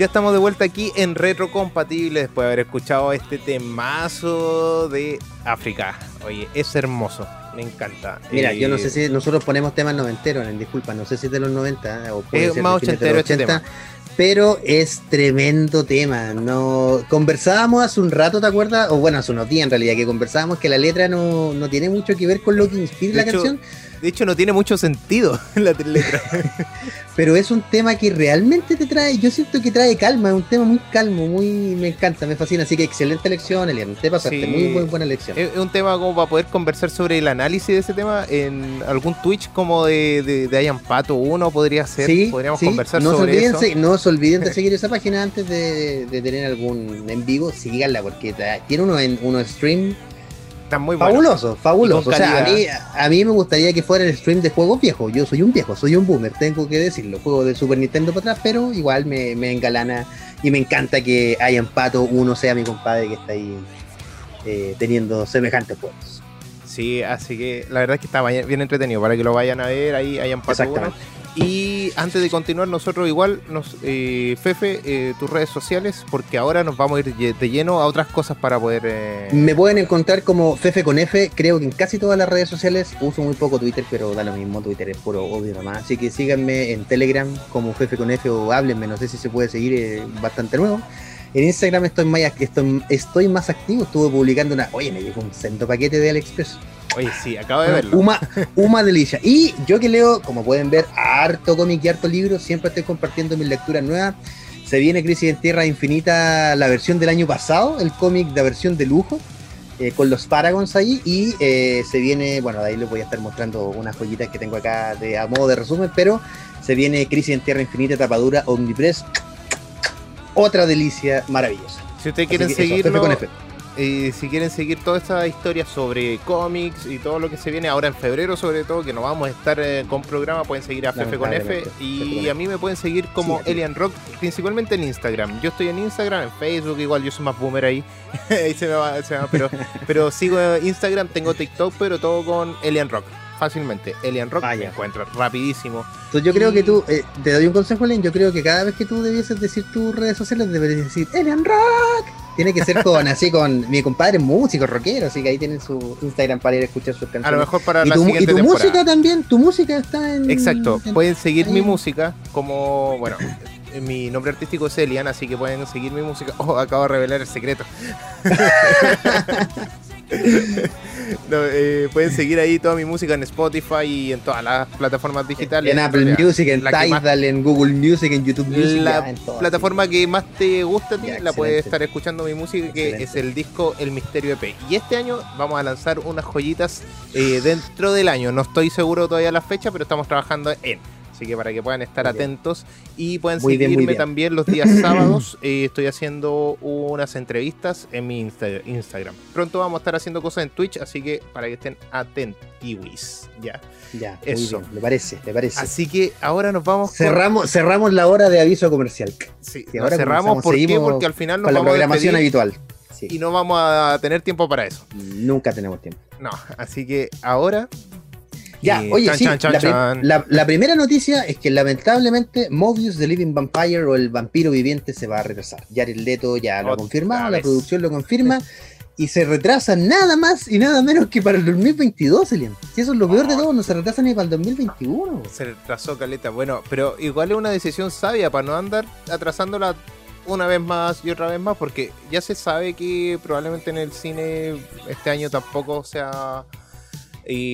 Ya estamos de vuelta aquí en Retrocompatible después de haber escuchado este temazo de África. Oye, es hermoso, me encanta. Mira, yo no sé eh, si nosotros ponemos temas noventeros, disculpa, no sé si es de los 90 eh, o puede ser más ochentero este tema pero es tremendo tema. No conversábamos hace un rato, ¿te acuerdas? O bueno, hace unos días en realidad, que conversábamos que la letra no, no tiene mucho que ver con lo que inspira la canción, de hecho, no tiene mucho sentido la letra. Pero es un tema que realmente te trae, yo siento que trae calma, es un tema muy calmo, muy me encanta, me fascina. Así que excelente lección, Elian. Te pasaste, muy, buena lección. Es, un tema como para poder conversar sobre el análisis de ese tema en algún Twitch como de, de, de Ian Pato 1 podría ser. Sí, podríamos conversar no sobre eso. no se olviden de seguir esa página antes de, tener algún en vivo. Síganla porque tiene uno en uno stream muy Fabuloso, fabuloso. O sea, a mí, a mí me gustaría que fuera el stream de juegos viejos. Yo soy un viejo, soy un boomer, tengo que decirlo. Juego de Super Nintendo para atrás, pero igual me, me engalana y me encanta que haya empato uno sea mi compadre que está ahí eh, teniendo semejantes juegos. Sí, así que la verdad es que está bien entretenido para que lo vayan a ver. Ahí hay empato uno. Y antes de continuar, nosotros igual, nos, eh, Fefe, eh, tus redes sociales, porque ahora nos vamos a ir de lleno a otras cosas para poder... Eh, Me pueden encontrar como Fefe con F, creo que en casi todas las redes sociales, uso muy poco Twitter, pero da lo mismo, Twitter es puro obvio nomás. Así que síganme en Telegram como Fefe con F o háblenme, no sé si se puede seguir, bastante nuevo. En Instagram estoy más, estoy, estoy más activo, estuve publicando una... Oye, me llegó un centro paquete de AliExpress. Oye, sí, acabo de verlo. Uma, uma delicia. Y yo que leo, como pueden ver, harto cómic y harto libro, siempre estoy compartiendo mis lecturas nuevas. Se viene Crisis en Tierra Infinita, la versión del año pasado, el cómic de versión de lujo, eh, con los Paragons ahí. Y eh, se viene, bueno, de ahí les voy a estar mostrando unas joyitas que tengo acá de, a modo de resumen, pero se viene Crisis en Tierra Infinita, tapadura, Omnipress. Otra delicia maravillosa. Si ustedes quieren seguirlo, y si quieren seguir toda esta historia sobre cómics y todo lo que se viene ahora en febrero, sobre todo, que no vamos a estar eh, con programa, pueden seguir a Fefe con F. Y a mí me pueden seguir como Elian Rock, principalmente en Instagram. Yo estoy en Instagram, en Facebook, igual yo soy más boomer ahí. ahí se me va, se me va pero, pero sigo Instagram, tengo TikTok, pero todo con Elian Rock fácilmente. Elian Rock me encuentras rapidísimo. Entonces yo creo que tú, eh, te doy un consejo, Elian, yo creo que cada vez que tú debieses decir tus redes sociales, deberías decir Elian Rock. Tiene que ser con así con mi compadre músico, rockero, así que ahí tienen su Instagram para ir a escuchar sus canciones. A lo mejor para y la tu, siguiente Y tu música también, tu música está en... Exacto, pueden seguir mi música como, bueno, mi nombre artístico es Elian, así que pueden seguir mi música. Oh, acabo de revelar el secreto. Eh, pueden seguir ahí toda mi música en Spotify y en todas las plataformas digitales. En Apple Music, en Tidal, en Google Music, en YouTube Music. La plataforma que más te gusta a ti, la puedes estar escuchando mi música, que es el disco El Misterio EP. Y este año vamos a lanzar unas joyitas eh, dentro del año. No estoy seguro todavía la fecha, pero estamos trabajando en Así que para que puedan estar atentos y pueden seguirme también los días sábados. Eh, estoy haciendo unas entrevistas en mi Instagram. Pronto vamos a estar haciendo cosas en Twitch, así que para que estén atentos. Ya. Ya, eso. me parece, me parece. Así que ahora nos vamos. Cerramos, cerramos la hora de aviso comercial. Sí, ahora cerramos. ¿Por qué? Porque al final nos vamos la programación habitual. Y no vamos a tener tiempo para eso. Nunca tenemos tiempo. No, así que ahora ya, oye, sí, la, primera noticia es que lamentablemente Mobius The Living Vampire o el vampiro viviente se va a retrasar. Jared Leto ya lo ha confirmado, la producción lo confirma y se retrasa nada más y nada menos que para el 2022, Elian. Si eso es lo peor de todo, no se retrasa ni para el 2021. Se retrasó Caleta, bueno, pero igual es una decisión sabia para no andar atrasándola una vez más y otra vez más, porque ya se sabe que probablemente en el cine este año tampoco sea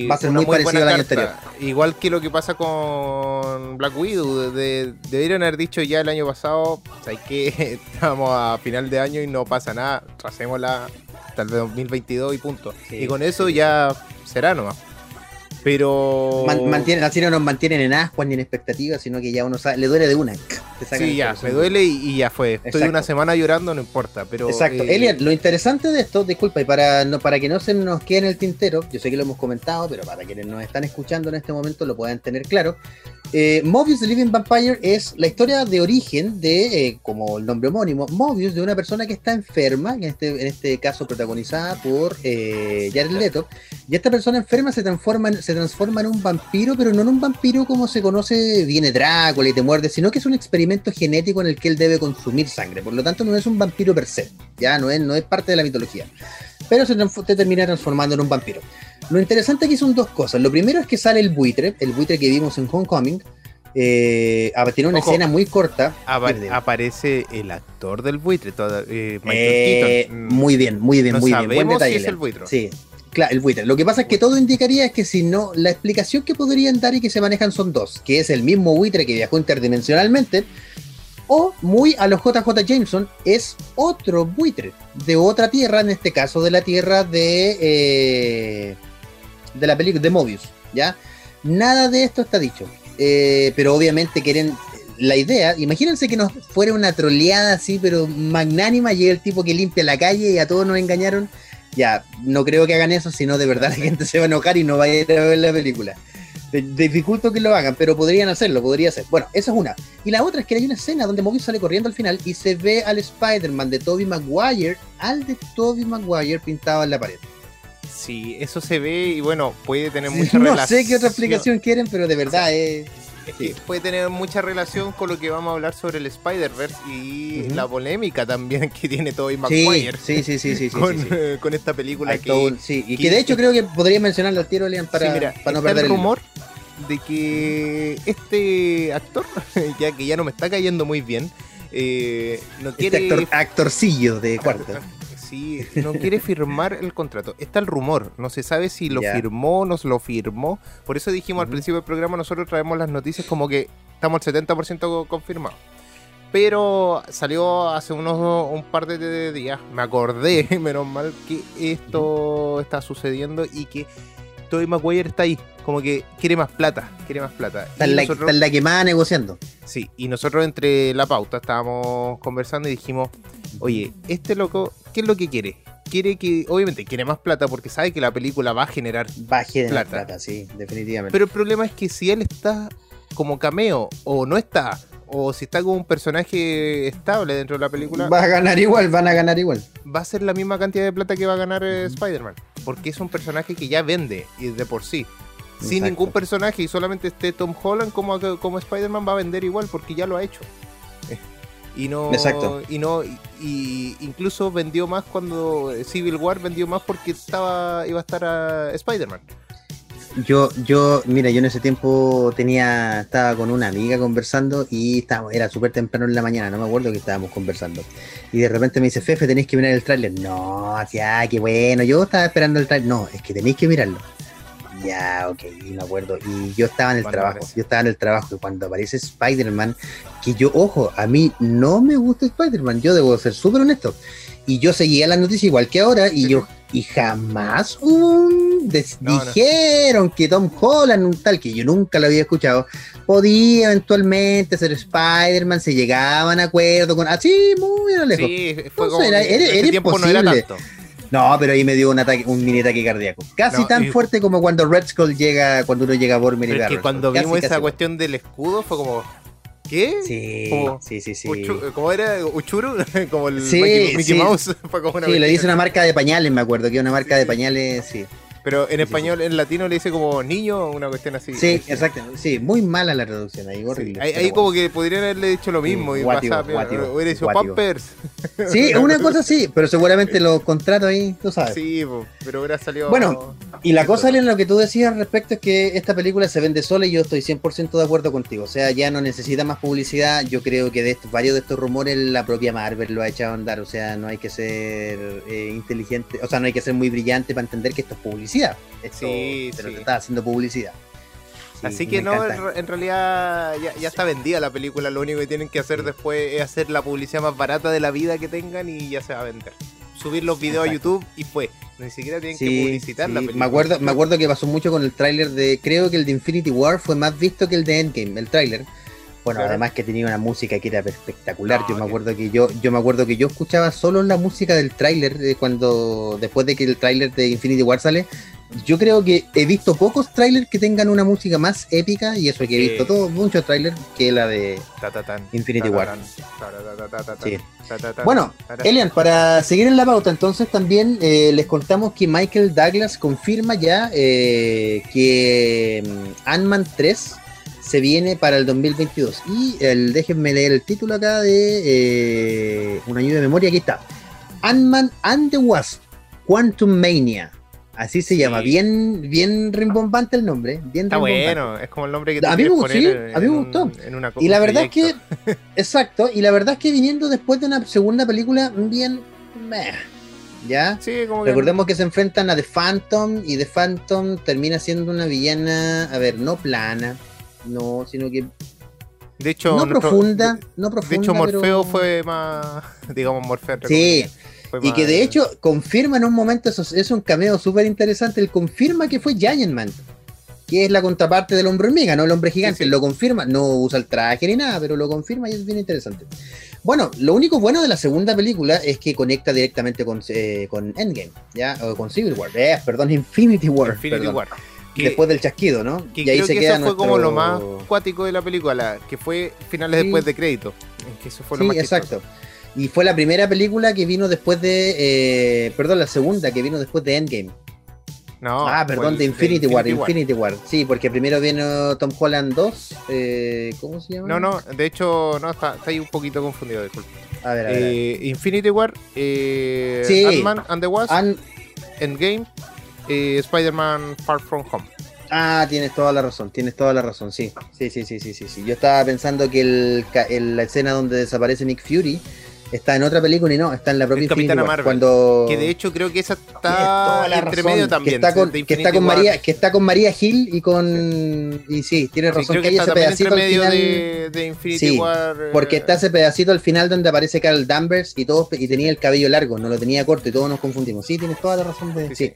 Va a ser muy, parecido al año anterior. Igual que lo que pasa con Black Widow. De, deberían haber dicho ya el año pasado, hay que estamos a final de año y no pasa nada, tracémosla hasta el 2022 y punto. y con eso ya será nomás. Pero. mantienen, así no nos mantienen en ascuas ni en expectativas, sino que ya uno sabe, le duele de una. Sí, ya, me duele y, ya fue. Estoy una semana llorando, no importa. pero Exacto. Eh, lo interesante de esto, disculpa, y para, no, para que no se nos quede en el tintero, yo sé que lo hemos comentado, pero para quienes nos están escuchando en este momento lo puedan tener claro. Eh, Mobius the Living Vampire es la historia de origen de, eh, como el nombre homónimo, Mobius, de una persona que está enferma, en este, en este caso protagonizada por eh, Jared Leto, y esta persona enferma se transforma, transforma en un vampiro, pero no en un vampiro como se conoce, viene Drácula y te muerde, sino que es un experimento experimento genético en el que él debe consumir sangre. Por lo tanto, no es un vampiro per se, ya no es, no es parte de la mitología. Pero se termina transformando en un vampiro. Lo interesante aquí son dos cosas. Lo primero es que sale el buitre, el buitre que vimos en Homecoming. Eh, tiene una escena muy corta. aparece el actor del buitre, eh, eh, Muy bien, muy bien, muy bien. Buen detalle. el buitre. Sí, Claro, el buitre. Lo que pasa es que todo indicaría es que si no, la explicación que podrían dar y que se manejan son dos, que es el mismo buitre que viajó interdimensionalmente, o muy a los JJ Jameson, es otro buitre de otra tierra, en este caso de la tierra de, eh, de la película de Mobius, ¿ya? Nada de esto está dicho, eh, pero obviamente quieren la idea, imagínense que nos fuera una troleada así, pero magnánima, llega el tipo que limpia la calle y a todos nos engañaron ya, no creo que hagan eso, sino de verdad la gente se va a enojar y no va a ir a ver la película. Dificulto que lo hagan, pero podrían hacerlo, podría ser. Bueno, esa es una. Y la otra es que hay una escena donde Mobius sale corriendo al final y se ve al Spider-Man de Tobey Maguire, al de Tobey Maguire pintado en la pared. Sí, eso se ve y bueno, puede tener mucha relación. No sé qué otra explicación quieren, pero de verdad es puede tener mucha relación con lo que vamos a hablar sobre el Spider-Verse y la polémica también que tiene Tobey Maguire. Sí, sí, sí, sí, con, esta película que, sí, y que, de hecho creo que podría mencionarlo al tiro, Leon, para, para no perder el rumor de que este actor, ya que ya no me está cayendo muy bien, eh, no este quiere... actorcillo de cuarto sí, no quiere firmar el contrato. Está el rumor, no se sabe si lo firmó, no lo firmó. Por eso dijimos al principio del programa, nosotros traemos las noticias como que estamos al 70% confirmados. Pero salió hace unos un par de días, me acordé, menos mal, que esto está sucediendo y que Tobey Maguire está ahí, como que quiere más plata, quiere más plata. Está, en la, está la quemada negociando. Sí, y nosotros entre la pauta estábamos conversando y dijimos, oye, este loco, ¿qué es lo que quiere? Quiere que, obviamente, quiere más plata porque sabe que la película va a generar Va a generar plata, sí, definitivamente. Pero el problema es que si él está como cameo o no está, o si está como un personaje estable dentro de la película. Va a ganar igual, van a ganar igual. Va a ser la misma cantidad de plata que va a ganar eh, Spider-Man. Porque es un personaje que ya vende y de por sí. Sin ningún personaje y solamente esté Tom Holland como, como Spider-Man va a vender igual porque ya lo ha hecho. Y no, Exacto. y no, y, incluso vendió más cuando Civil War vendió más porque estaba, iba a estar a Spider-Man. Yo, yo, mira, yo en ese tiempo tenía, estaba con una amiga conversando y estábamos, era súper temprano en la mañana, no me acuerdo que estábamos conversando. Y de repente me dice, Fefe, tenéis que mirar el tráiler. No, ya, qué bueno, yo estaba esperando el tráiler. No, es que tenéis que mirarlo. Ya, ok, me acuerdo. Y yo estaba en el trabajo, yo estaba en el trabajo y cuando aparece Spider-Man, que yo, ojo, a mí no me gusta Spider-Man, yo debo ser súper honesto. Y yo seguía la noticia igual que ahora y yo, y jamás un dijeron que Tom Holland, un tal que yo nunca lo había escuchado, podía eventualmente ser Spider-Man, se llegaban a acuerdo con, así, muy lejos. Sí, fue como, era, tiempo no era tanto. No, pero ahí me dio un ataque, un mini ataque cardíaco. Casi tan fuerte como cuando Red Skull llega, cuando uno llega a Bormir y que cuando vimos esa cuestión del escudo fue como. ¿Qué? Sí, sí, sí, sí. ¿Cómo era? ¿Uchuru? como el Mickey, Mouse. Fue como una sí, le dice una marca de pañales, me acuerdo, que una marca de pañales, sí. Pero en español, en latino le dice como niño o una cuestión así. Sí, exacto. Sí, muy mala la traducción ahí, horrible. ahí, como que podrían haberle dicho lo mismo y hubiera dicho Pampers. Sí, una cosa sí, pero seguramente los contratos ahí, tú sabes. Sí, pero hubiera salido. Bueno, y la cosa, en lo que tú decías al respecto es que esta película se vende sola y yo estoy 100% de acuerdo contigo. O sea, ya no necesita más publicidad. Yo creo que de estos, varios de estos rumores la propia Marvel lo ha echado a andar. O sea, no hay que ser eh, inteligente, o sea, no hay que ser muy brillante para entender que esto es publicidad sí, pero te está haciendo publicidad. Así que no, en realidad ya, está vendida la película, lo único que tienen que hacer después es hacer la publicidad más barata de la vida que tengan y ya se va a vender. Subir los videos a YouTube y fue. Ni siquiera tienen que publicitar la película. Me acuerdo, me acuerdo que pasó mucho con el tráiler de, creo que el de Infinity War fue más visto que el de Endgame, el tráiler. Bueno, además que tenía una música que era espectacular. yo me acuerdo que yo, yo me acuerdo que yo escuchaba solo la música del tráiler eh, cuando después de que el tráiler de Infinity War sale. Yo creo que he visto pocos trailers que tengan una música más épica y eso que he visto todos muchos trailers que la de Infinity War. Bueno, Elian, para seguir en la pauta, entonces también eh, les contamos que Michael Douglas confirma ya eh, que mm, Ant-Man 3 se viene para el 2022. Y el, déjenme leer el título acá de eh, una ayuda de memoria. Aquí está. Ant-Man and the Wasp, Quantum Mania. Así se llama, bien, bien rimbombante el nombre. Bien Está bueno, es como el nombre que te a mí me, a mí me gustó. y la verdad es que, exacto, y la verdad es que viniendo después de una segunda película bien meh, ¿ya? Sí, como Recordemos que... se enfrentan a The Phantom y The Phantom termina siendo una villana, a ver, no plana, no, sino que de hecho, no profunda, no profunda. De hecho, Morfeo fue más, digamos, Morfeo. Sí, y que de hecho confirma en un momento, eso es un cameo súper interesante, él confirma que fue Giant Man, que es la contraparte del hombre hormiga, no el hombre gigante, lo confirma, no usa el traje ni nada, pero lo confirma y es bien interesante. Bueno, lo único bueno de la segunda película es que conecta directamente con, eh, con Endgame, ¿ya? O con Civil War, eh, perdón, Infinity War. Infinity War. Después del chasquido, ¿no? y ahí se que eso fue como lo más cuático de la película, que fue finales después de crédito. Que eso fue lo sí, exacto. Y fue la primera película que vino después de. Eh, perdón, la segunda que vino después de Endgame. No. Ah, perdón, de Infinity, War, Infinity War. Sí, porque primero vino Tom Holland 2. Eh, ¿Cómo se llama? No, no, de hecho, no, está, ahí un poquito confundido, disculpe. A ver, a ver. Eh, Infinity War, eh, sí. Ant-Man and the Wasp, Endgame, eh, Spider-Man Far From Home. Ah, tienes toda la razón, tienes toda la razón, sí. Sí, sí, sí, sí, sí. sí. Yo estaba pensando que el, la escena donde desaparece Nick Fury está en otra película y no, está en la propia Capitana Marvel. Cuando... Que de hecho creo que esa está entre medio también. Que está con, que está con María, que está con María Gil y con. Y sí, tiene razón que, hay ese pedacito al final. De, de Infinity sí, War, Porque está ese pedacito al final donde aparece Carl Danvers y todos y tenía el cabello largo, no lo tenía corto y todos nos confundimos. Sí, tienes toda la razón de. sí. Sí,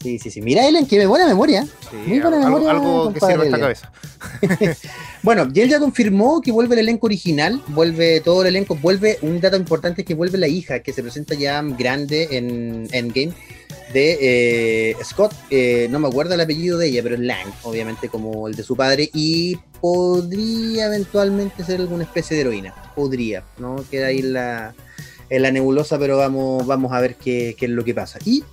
sí, sí. Mira, Ellen, que buena memoria. Sí, Muy buena memoria. Algo que sirve esta cabeza. bueno, y él ya confirmó que vuelve el elenco original, vuelve todo el elenco, vuelve un dato importante que vuelve la hija, que se presenta ya grande en Endgame, de eh, Scott, eh, no me acuerdo el apellido de ella, pero es Lang, obviamente como el de su padre, y podría eventualmente ser alguna especie de heroína. Podría, ¿no? Queda ahí en la, en la nebulosa, pero vamos, vamos a ver qué, qué es lo que pasa. Y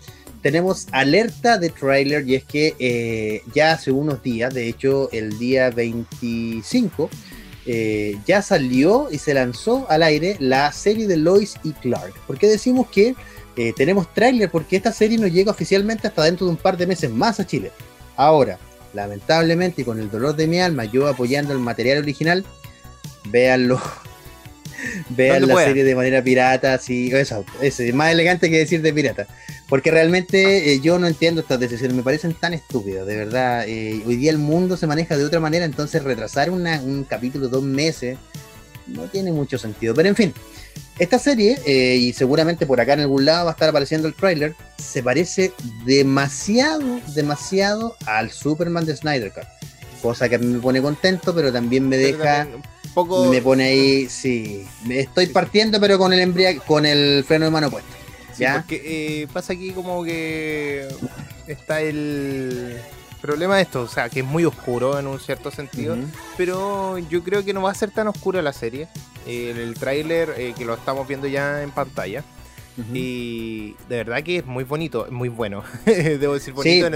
tenemos alerta de trailer y es que eh, ya hace unos días, de hecho el día 25, eh, ya salió y se lanzó al aire la serie de Lois y Clark. ¿Por qué decimos que eh, tenemos trailer? Porque esta serie no llega oficialmente hasta dentro de un par de meses más a Chile. Ahora, lamentablemente y con el dolor de mi alma, yo apoyando el material original, véanlo vean la serie de manera pirata, sí, eso, es más elegante que decir de pirata. Porque realmente eh, yo no entiendo estas decisiones, me parecen tan estúpidas, de verdad. Eh, hoy día el mundo se maneja de otra manera, entonces retrasar un capítulo dos meses no tiene mucho sentido. Pero en fin, esta serie, eh, y seguramente por acá en algún lado va a estar apareciendo el trailer, se parece demasiado, demasiado al Superman de Snyder Cut. Cosa que a mí me pone contento, pero también me deja me pone ahí, sí. Me estoy partiendo, pero con el embriague, con el freno de mano puesto. ¿Ya? porque eh, pasa aquí como que está el problema de esto, o sea, que es muy oscuro en un cierto sentido, pero yo creo que no va a ser tan oscura la serie. el, el tráiler eh, que lo estamos viendo ya en pantalla y de verdad que es muy bonito, muy bueno. Debo decir bonito en,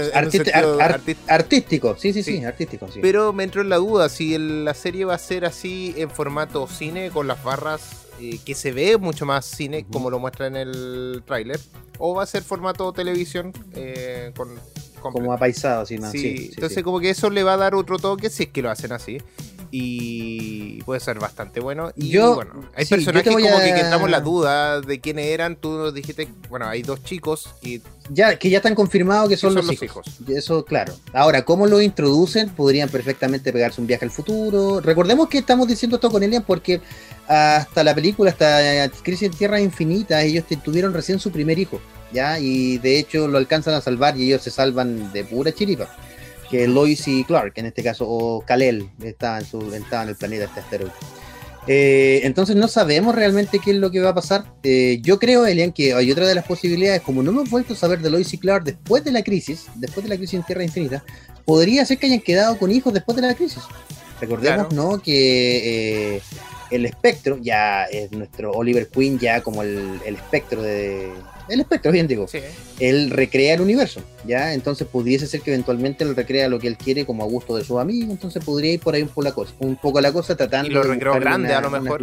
artístico, sí, sí, sí, artístico. Pero me entró en la duda si la serie va a ser así en formato cine con las barras eh, que se ve mucho más cine como lo muestra en el tráiler o va a ser formato televisión eh, con como apaisado, sí, sí, entonces como que eso le va a dar otro toque si es que lo hacen así y puede ser bastante bueno. Y yo, bueno, hay personajes como que, que entramos la duda de quiénes eran. Tú nos dijiste, bueno, hay dos chicos y. Ya, que ya están confirmados que son, los, hijos. Eso, claro. Ahora, ¿cómo lo introducen? Podrían perfectamente pegarse un viaje al futuro. Recordemos que estamos diciendo esto con Elian porque hasta la película, hasta Crisis en Tierra Infinita, ellos tuvieron recién su primer hijo. ¿ya? Y de hecho lo alcanzan a salvar y ellos se salvan de pura chiripa que Lois y Clark, en este caso, o Kalel, estaban en, su, en el planeta este asteroide. Eh, entonces no sabemos realmente qué es lo que va a pasar. Eh, yo creo, Elian, que hay otra de las posibilidades, como no hemos vuelto a saber de Lois y Clark después de la crisis, después de la crisis en Tierra Infinita, podría ser que hayan quedado con hijos después de la crisis. Recordemos, ¿no? Que eh, el espectro ya es nuestro Oliver Queen, ya como el, espectro de. El espectro, bien digo. Él recrea el universo, ¿ya? Entonces pudiese ser que eventualmente él recrea lo que él quiere como a gusto de sus amigos, entonces podría ir por ahí un poco la cosa, un poco la cosa tratando y lo recreó grande a lo mejor.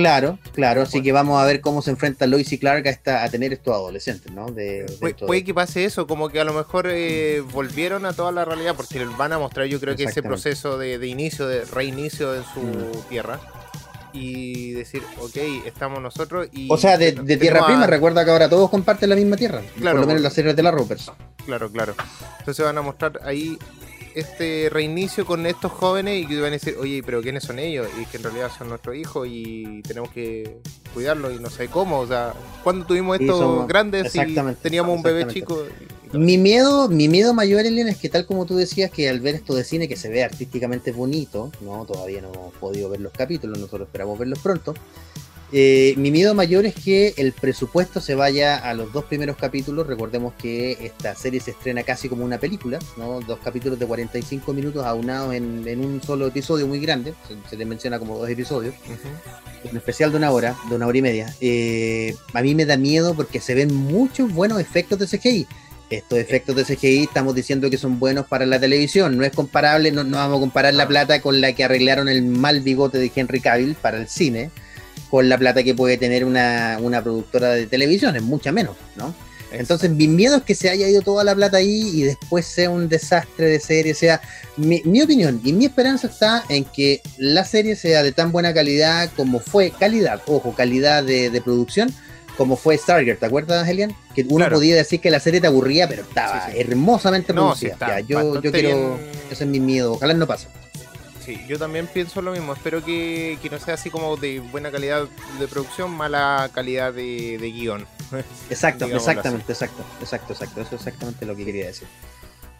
Claro, claro, así que vamos a ver cómo se enfrenta Lois y Clark a, esta, a tener estos adolescentes, ¿no? De, puede que pase eso, como que a lo mejor eh, volvieron a toda la realidad, porque van a mostrar yo creo que ese proceso de, inicio, de reinicio en su mm. tierra. Y decir, ok, estamos nosotros y... O sea, de, tierra prima, recuerda que ahora todos comparten la misma tierra, claro, por lo menos las series de la Ropers. Claro, claro. Entonces van a mostrar ahí este reinicio con estos jóvenes y que van a decir, oye, pero ¿quiénes son ellos? Y que en realidad son nuestros hijos y tenemos que cuidarlos y no sé cómo. O sea, cuando tuvimos estos grandes y teníamos un bebé chico. Mi miedo, mi miedo mayor, Elena, es que tal como tú decías, que al ver esto de cine que se ve artísticamente bonito, no, todavía no hemos podido ver los capítulos, nosotros esperamos verlos pronto. Eh, mi miedo mayor es que el presupuesto se vaya a los dos primeros capítulos. Recordemos que esta serie se estrena casi como una película, ¿no? Dos capítulos de 45 minutos aunados en, un solo episodio muy grande. Se, le menciona como dos episodios. Un especial de una hora, de una hora y media. Eh, a mí me da miedo porque se ven muchos buenos efectos de CGI. Estos efectos de CGI estamos diciendo que son buenos para la televisión. No es comparable, no, no vamos a comparar la plata con la que arreglaron el mal bigote de Henry Cavill para el cine con la plata que puede tener una, productora de televisión, es mucha menos, ¿no? Entonces, mi miedo es que se haya ido toda la plata ahí y después sea un desastre de serie. sea, mi, opinión y mi esperanza está en que la serie sea de tan buena calidad como fue, calidad, ojo, calidad de, producción, como fue Stargate. ¿Te acuerdas, Elian? Que uno podía decir que la serie te aburría, pero estaba hermosamente producida. yo, yo quiero. Ese es mi miedo. Ojalá no pase yo también pienso lo mismo. Espero que, no sea así como de buena calidad de producción, mala calidad de, guion. Exacto, exactamente, exacto, exacto, exacto. Eso es exactamente lo que quería decir.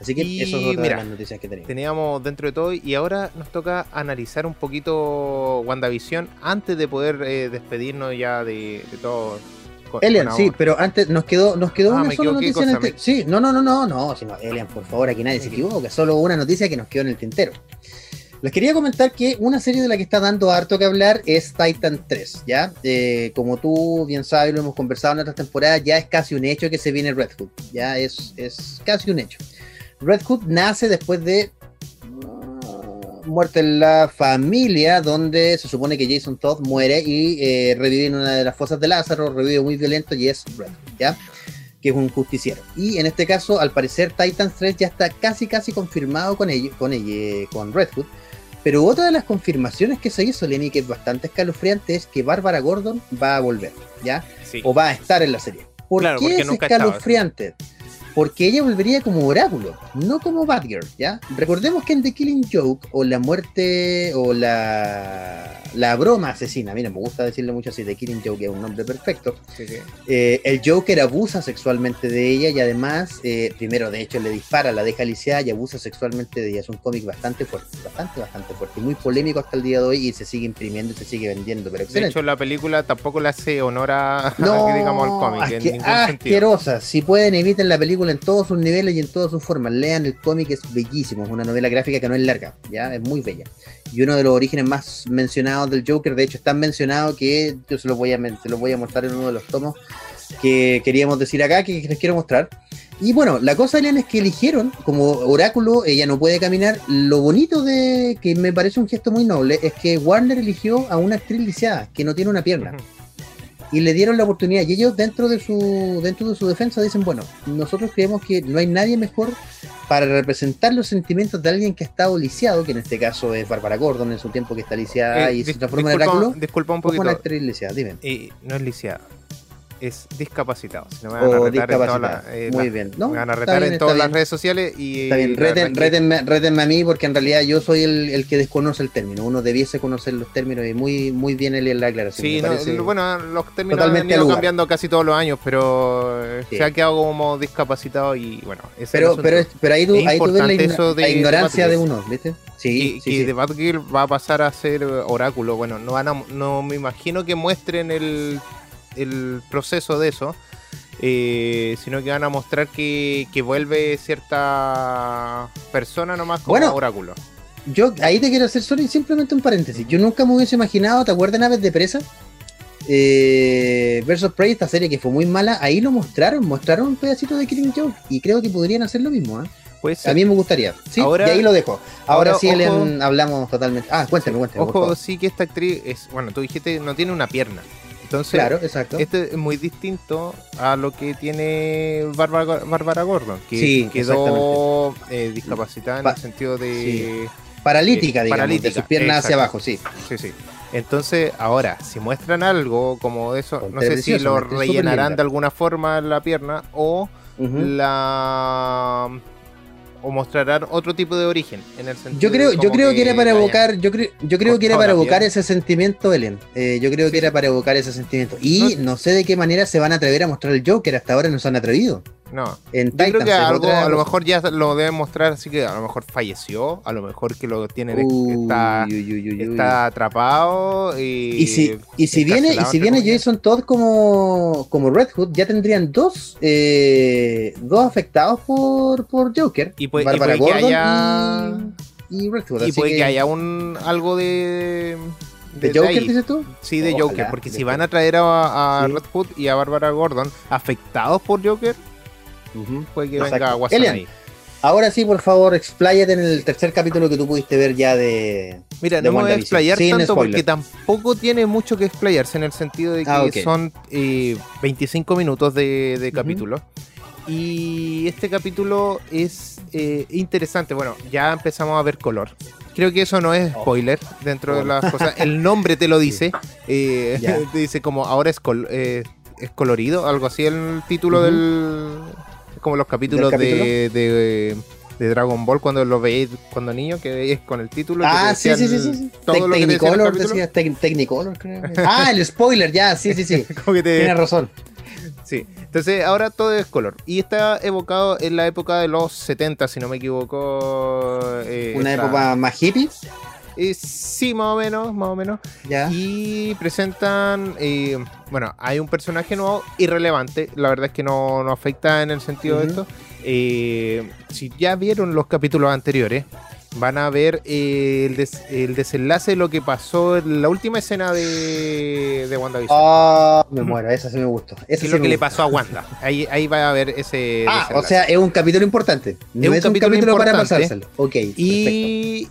Así que eso es otra de las noticias que teníamos. Teníamos dentro de todo y ahora nos toca analizar un poquito WandaVision antes de poder eh, despedirnos ya de, todo. Elian, sí, pero antes nos quedó, nos quedó ah, una sola noticia en el Sí, no, no, no, no, no, sino, Elian, por favor, aquí nadie se equivoque, solo una noticia que nos quedó en el tintero. Les quería comentar que una serie de la que está dando harto que hablar es Titan 3, ¿ya? Eh, como tú bien sabes, lo hemos conversado en otras temporadas, ya es casi un hecho que se viene Red Hood, ya es, es casi un hecho. Red Hood nace después de uh, muerte en la familia, donde se supone que Jason Todd muere y eh, revive en una de las fosas de Lázaro, revive muy violento y es Red Hood, ¿ya? que es un justiciero. Y en este caso, al parecer, Titan 3 ya está casi casi confirmado con con ella, con Red Hood. Pero otra de las confirmaciones que se hizo, Lenny, que es bastante escalofriante, es que Bárbara Gordon va a volver, ¿ya? O va a estar en la serie. ¿Por qué es escalofriante? Porque ella volvería como oráculo, no como Batgirl, ¿ya? Recordemos que en The Killing Joke, o la muerte, o la, la broma asesina, mira, me gusta decirle mucho así, The Killing Joke es un nombre perfecto, eh, el Joker abusa sexualmente de ella y además, eh, primero de hecho le dispara, la deja lisiada y abusa sexualmente de ella, es un cómic bastante fuerte, bastante, bastante fuerte, muy polémico hasta el día de hoy y se sigue imprimiendo y se sigue vendiendo, pero De hecho la película tampoco le hace honor a, digamos, al cómic, en ningún asquerosa, si pueden eviten la película en todos sus niveles y en todas sus formas. Lean el cómic, es bellísimo, es una novela gráfica que no es larga, ya es muy bella. Y uno de los orígenes más mencionados del Joker, de hecho, es tan mencionado que yo se lo voy a, se lo voy a mostrar en uno de los tomos que queríamos decir acá, que les quiero mostrar. Y bueno, la cosa, Elian, es que eligieron como oráculo, ella no puede caminar. Lo bonito de que me parece un gesto muy noble es que Warner eligió a una actriz lisiada que no tiene una pierna y le dieron la oportunidad. Y ellos dentro de su dentro de su defensa dicen, bueno, nosotros creemos que no hay nadie mejor para representar los sentimientos de alguien que ha estado lisiado, que en este caso es Bárbara Gordon en su tiempo que está lisiada eh, y se transforma en Oráculo. Disculpa un poquito. Una actriz lisiada, dime. Y no es lisiada es discapacitado. Si no me van a retar en todas eh, Muy bien. Me van a retar en todas las redes sociales y. Está bien, rétenme, a mí porque en realidad yo soy el, que desconoce el término. Uno debiese conocer los términos y muy, muy bien el, la aclaración. Sí, bueno, los términos han ido cambiando casi todos los años, pero eh, se ha quedado como discapacitado y bueno. Pero, pero, pero ahí tú, ahí tú ves la, ignorancia de, uno, ¿viste? Sí, y, de Batgirl va a pasar a ser oráculo. Bueno, no van a, no me imagino que muestren el el proceso de eso, eh, sino que van a mostrar que, vuelve cierta persona nomás como oráculo. yo ahí te quiero hacer solo simplemente un paréntesis. Yo nunca me hubiese imaginado, ¿te acuerdas Aves de Presa? Eh, versus Prey, esta serie que fue muy mala, ahí lo mostraron, mostraron un pedacito de Killing Joke y creo que podrían hacer lo mismo. ¿eh? Pues, a mí me gustaría. Sí, y ahí lo dejo. Ahora, sí hablamos totalmente. Ah, cuéntame, cuéntame. Ojo, sí que esta actriz es, bueno, tú dijiste no tiene una pierna. Entonces, claro, exacto. este es muy distinto a lo que tiene Bárbara, Gordon, que quedó eh, discapacitada en el sentido de... Paralítica, digamos, de sus piernas hacia abajo, sí. Sí, sí. Entonces, ahora, si muestran algo como eso, no sé si lo rellenarán de alguna forma la pierna o la o mostrarán otro tipo de origen en el sentido yo creo yo creo que, era para evocar yo creo yo creo que era para evocar ese sentimiento Ellen eh, yo creo que era para evocar ese sentimiento. Y no, sé de qué manera se van a atrever a mostrar el Joker. Hasta ahora no se han atrevido no. En Yo creo que algo, a lo mejor ya lo deben mostrar, así que a lo mejor falleció, a lo mejor que lo tiene está, está atrapado y, y si, y si viene y si viene Jason Todd como, como Red Hood, ya tendrían dos eh, dos afectados por, por Joker, y puede, Barbara que haya y, Red Hood, y puede que... haya un algo de ¿De, Joker, dices tú? Sí, de Joker, porque si van a traer a, a Red Hood y a Barbara Gordon afectados por Joker, Puede que venga ahí. Ahora sí, por favor, expláyate en el tercer capítulo que tú pudiste ver ya de. Mira, no me voy a explayar tanto porque tampoco tiene mucho que explayarse en el sentido de ah, que son 25 eh, minutos de, capítulo. Y este capítulo es eh, interesante. Bueno, ya empezamos a ver color. Creo que eso no es oh. spoiler dentro de las cosas. El nombre te lo dice. Eh, te dice como ahora es, es colorido, algo así el título del como los capítulos de, de, Dragon Ball cuando lo veis cuando niño, que veis con el título. Ah, sí, sí, sí, sí. Technicolor, decía Technicolor, creo. ah, el spoiler, ya, sí, sí, sí. Tienes razón. Sí, entonces ahora todo es color. Y está evocado en la época de los 70, si no me equivoco. Eh, ¿Una época más hippie? Eh, sí, más o menos, más o menos. Y presentan, eh, bueno, hay un personaje nuevo irrelevante, la verdad es que no, no afecta en el sentido de esto. Eh, si ya vieron los capítulos anteriores, van a ver el, desenlace de lo que pasó en la última escena de, de WandaVision. Ah, me muero, esa sí me gustó. es lo que le pasó a Wanda. Ahí, ahí va a ver ese. Ah, o sea, es un capítulo importante. es, un, capítulo, para pasárselo. Ok. Y,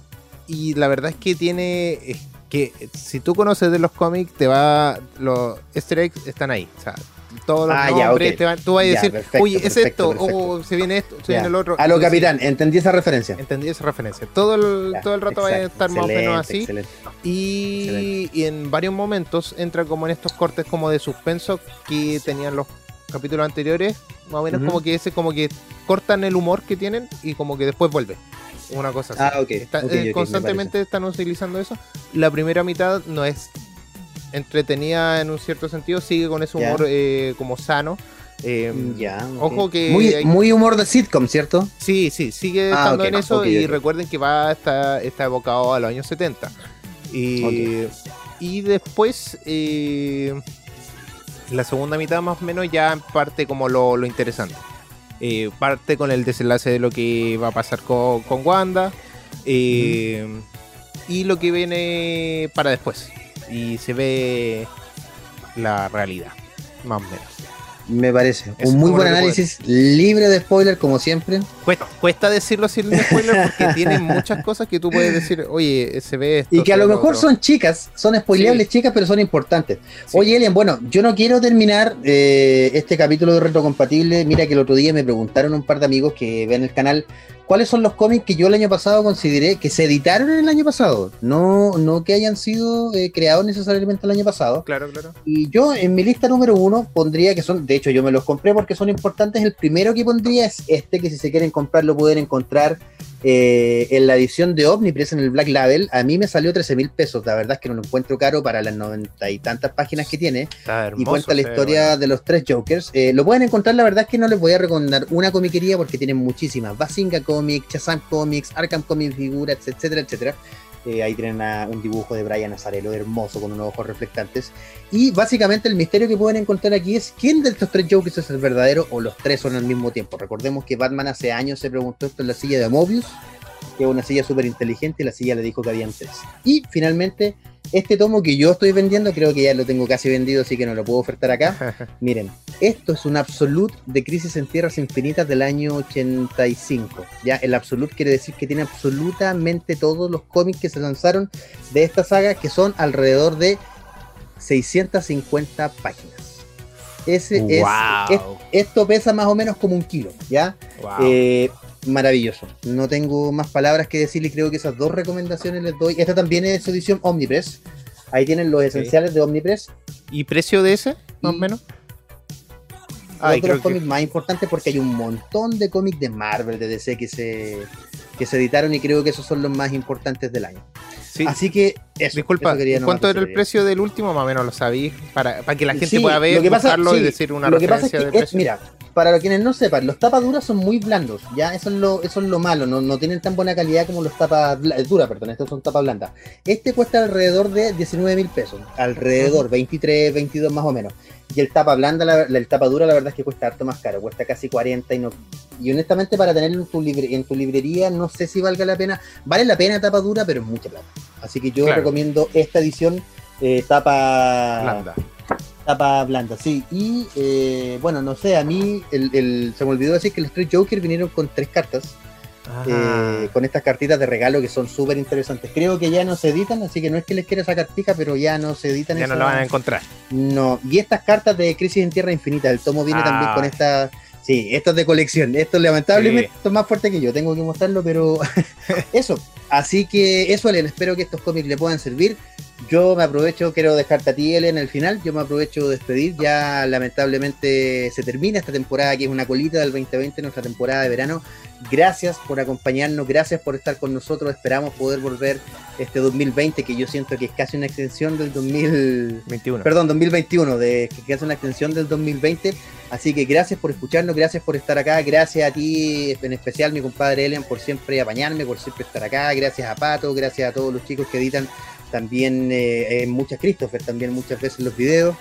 y la verdad es que tiene que si tú conoces de los cómics te va los easter eggs están ahí o sea todos los ah, nombres te van, tú vas a decir oye es esto o se viene esto se viene el otro a lo capitán entendí esa referencia. entendí esa referencia. Todo el, todo el rato va a estar más o menos así. y, y, en varios momentos entra como en estos cortes como de suspenso que tenían los capítulos anteriores. Más o menos como que ese como que cortan el humor que tienen y como que después vuelve una cosa así. Ah, okay. Eh, constantemente están utilizando eso. La primera mitad no es entretenida en un cierto sentido, sigue con ese humor eh, como sano. Eh, ya, Ojo que. Muy, muy, humor de sitcom, ¿cierto? Sí, sí, sigue ah, estando en eso y recuerden que va está, está evocado a los años 70. Y, y después, la segunda mitad más o menos ya parte como lo, lo interesante. Eh, parte con el desenlace de lo que va a pasar con, Wanda eh, y lo que viene para después. Y se ve la realidad, más o menos. Me parece. un muy buen análisis, libre de spoiler, como siempre. Cuesta, decirlo sin spoiler porque tiene muchas cosas que tú puedes decir, oye, se ve esto. Y que a lo mejor son chicas, son spoileables chicas, pero son importantes. Oye, Elian, bueno, yo no quiero terminar eh, este capítulo de Retrocompatible. Mira que el otro día me preguntaron un par de amigos que ven el canal cuáles son los cómics que yo el año pasado consideré que se editaron el año pasado, no, no que hayan sido eh, creados necesariamente el año pasado. Claro, claro. Y yo en mi lista número uno pondría que son, de hecho yo me los compré porque son importantes. El primero que pondría es este, que si se quieren comprar lo pueden encontrar eh, en la edición de Omnipress en el Black Label. A mí me salió 13 mil pesos, la verdad es que no lo encuentro caro para las noventa y tantas páginas que tiene. y cuenta la historia de los tres Jokers. Eh, lo pueden encontrar, la verdad es que no les voy a recomendar una comiquería porque tienen muchísimas. Basinga Comics, Shazam Comics, Arkham Comics Figuras, etcétera, etcétera. Eh, ahí tienen un dibujo de Brian Azarelo hermoso con unos ojos reflectantes. Y básicamente el misterio que pueden encontrar aquí es quién de estos tres Jokers es el verdadero o los tres son al mismo tiempo. Recordemos que Batman hace años se preguntó esto en la silla de Mobius que es una silla súper inteligente y la silla le dijo que habían tres. Y finalmente, este tomo que yo estoy vendiendo, creo que ya lo tengo casi vendido, así que no lo puedo ofertar acá. Miren, esto es un Absolute de Crisis en Tierras Infinitas del año 85. Ya, el Absolute quiere decir que tiene absolutamente todos los cómics que se lanzaron de esta saga, que son alrededor de 650 páginas. Ese es, esto pesa más o menos como un kilo, ¿ya? Eh, maravilloso. No tengo más palabras que decirle, creo que esas dos recomendaciones les doy. Esta también es edición Omnipress. Ahí tienen los esenciales de Omnipress. ¿Y precio de ese, más o menos? Hay los cómics más importantes porque hay un montón de cómics de Marvel, de DC que se, que se editaron y creo que esos son los más importantes del año. Así que eso, Disculpa, ¿cuánto era el precio del último? Más o menos lo sabéis, para, para que la gente pueda ver, y decir una referencia de precio. mira, para quienes no sepan, los tapas duras son muy blandos, ya eso es lo, eso es lo malo, no, no tienen tan buena calidad como los tapas eh, duras, perdón, estos son tapas blandas. Este cuesta alrededor de 19 mil pesos, alrededor, 23, 22 más o menos. Y el tapa blanda, la, el tapa dura, la verdad es que cuesta harto más caro, cuesta casi 40 y no. Y honestamente, para tenerlo en tu, en tu librería, no sé si valga la pena. Vale la pena tapa dura, pero es mucha plata. Así que yo recomiendo esta edición, eh, tapa blanda. Tapa blanda, sí. Y eh, bueno, no sé, a mí el, se me olvidó decir que el Street Joker vinieron con tres cartas. Eh, con estas cartitas de regalo que son súper interesantes. Creo que ya no se editan, así que no es que les quiera sacar pija, pero ya no se editan. Ya no la van a encontrar. No, y estas cartas de Crisis en Tierra Infinita, el tomo viene también con ah. esta. Sí, esto es de colección. Esto lamentablemente es más fuerte que yo, tengo que mostrarlo, pero eso. Así que eso, Elen, espero que estos cómics le puedan servir. Yo me aprovecho, quiero dejarte a ti, Ellen, en el final. Yo me aprovecho de despedir. Ya lamentablemente se termina esta temporada, que es una colita del 2020, nuestra temporada de verano. Gracias por acompañarnos, gracias por estar con nosotros. Esperamos poder volver este 2020, que yo siento que es casi una extensión del 2021. Perdón, 2021, de, que es una extensión del 2020. Así que gracias por escucharnos, gracias por estar acá, gracias a ti, en especial mi compadre Ellen, por siempre apañarme, por siempre estar acá, gracias a Pato, gracias a todos los chicos que editan también eh, muchas Christopher, también muchas veces los videos.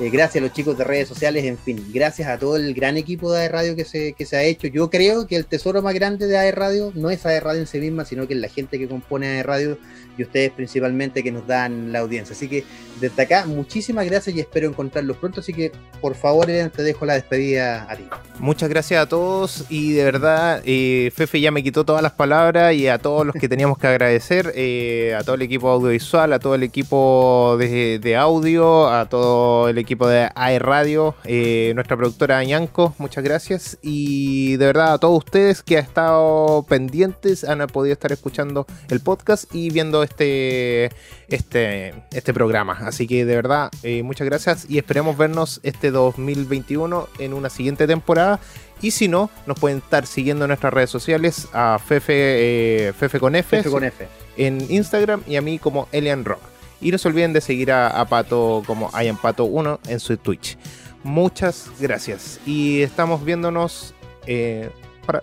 Eh, gracias a los chicos de redes sociales, en fin, gracias a todo el gran equipo de AE Radio que se, que se ha hecho. Yo creo que el tesoro más grande de AE Radio no es AE Radio en sí misma, sino que es la gente que compone AE Radio y ustedes principalmente que nos dan la audiencia. Así que desde acá, muchísimas gracias y espero encontrarlos pronto. Así que por favor, te dejo la despedida a ti. Muchas gracias a todos y de verdad, eh, Fefe ya me quitó todas las palabras y a todos los que teníamos que agradecer, eh, a todo el equipo audiovisual, a todo el equipo de, de audio, a todo el equipo de AE Radio, eh, nuestra productora Ñanco, muchas gracias. Y de verdad a todos ustedes que han estado pendientes, han podido estar escuchando el podcast y viendo este, este, este programa. Así que de verdad, eh, muchas gracias y esperemos vernos este 2021 en una siguiente temporada. Y si no, nos pueden estar siguiendo en nuestras redes sociales a Fefe, eh, Fefe con F, Fefe con F en Instagram y a mí como Elian Rock. Y no se olviden de seguir a, Pato como Pato 1 en su Twitch. Muchas gracias. Y estamos viéndonos eh,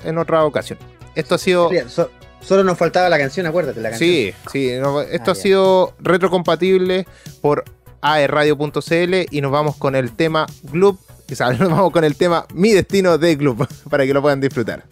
en otra ocasión. Esto ha sido. Solo nos faltaba la canción, acuérdate. La canción. Sí, sí. esto ah, ha sido retrocompatible por aerradio.cl y nos vamos con el tema Gloop. Nos vamos con el tema Mi Destino de Gloop para que lo puedan disfrutar.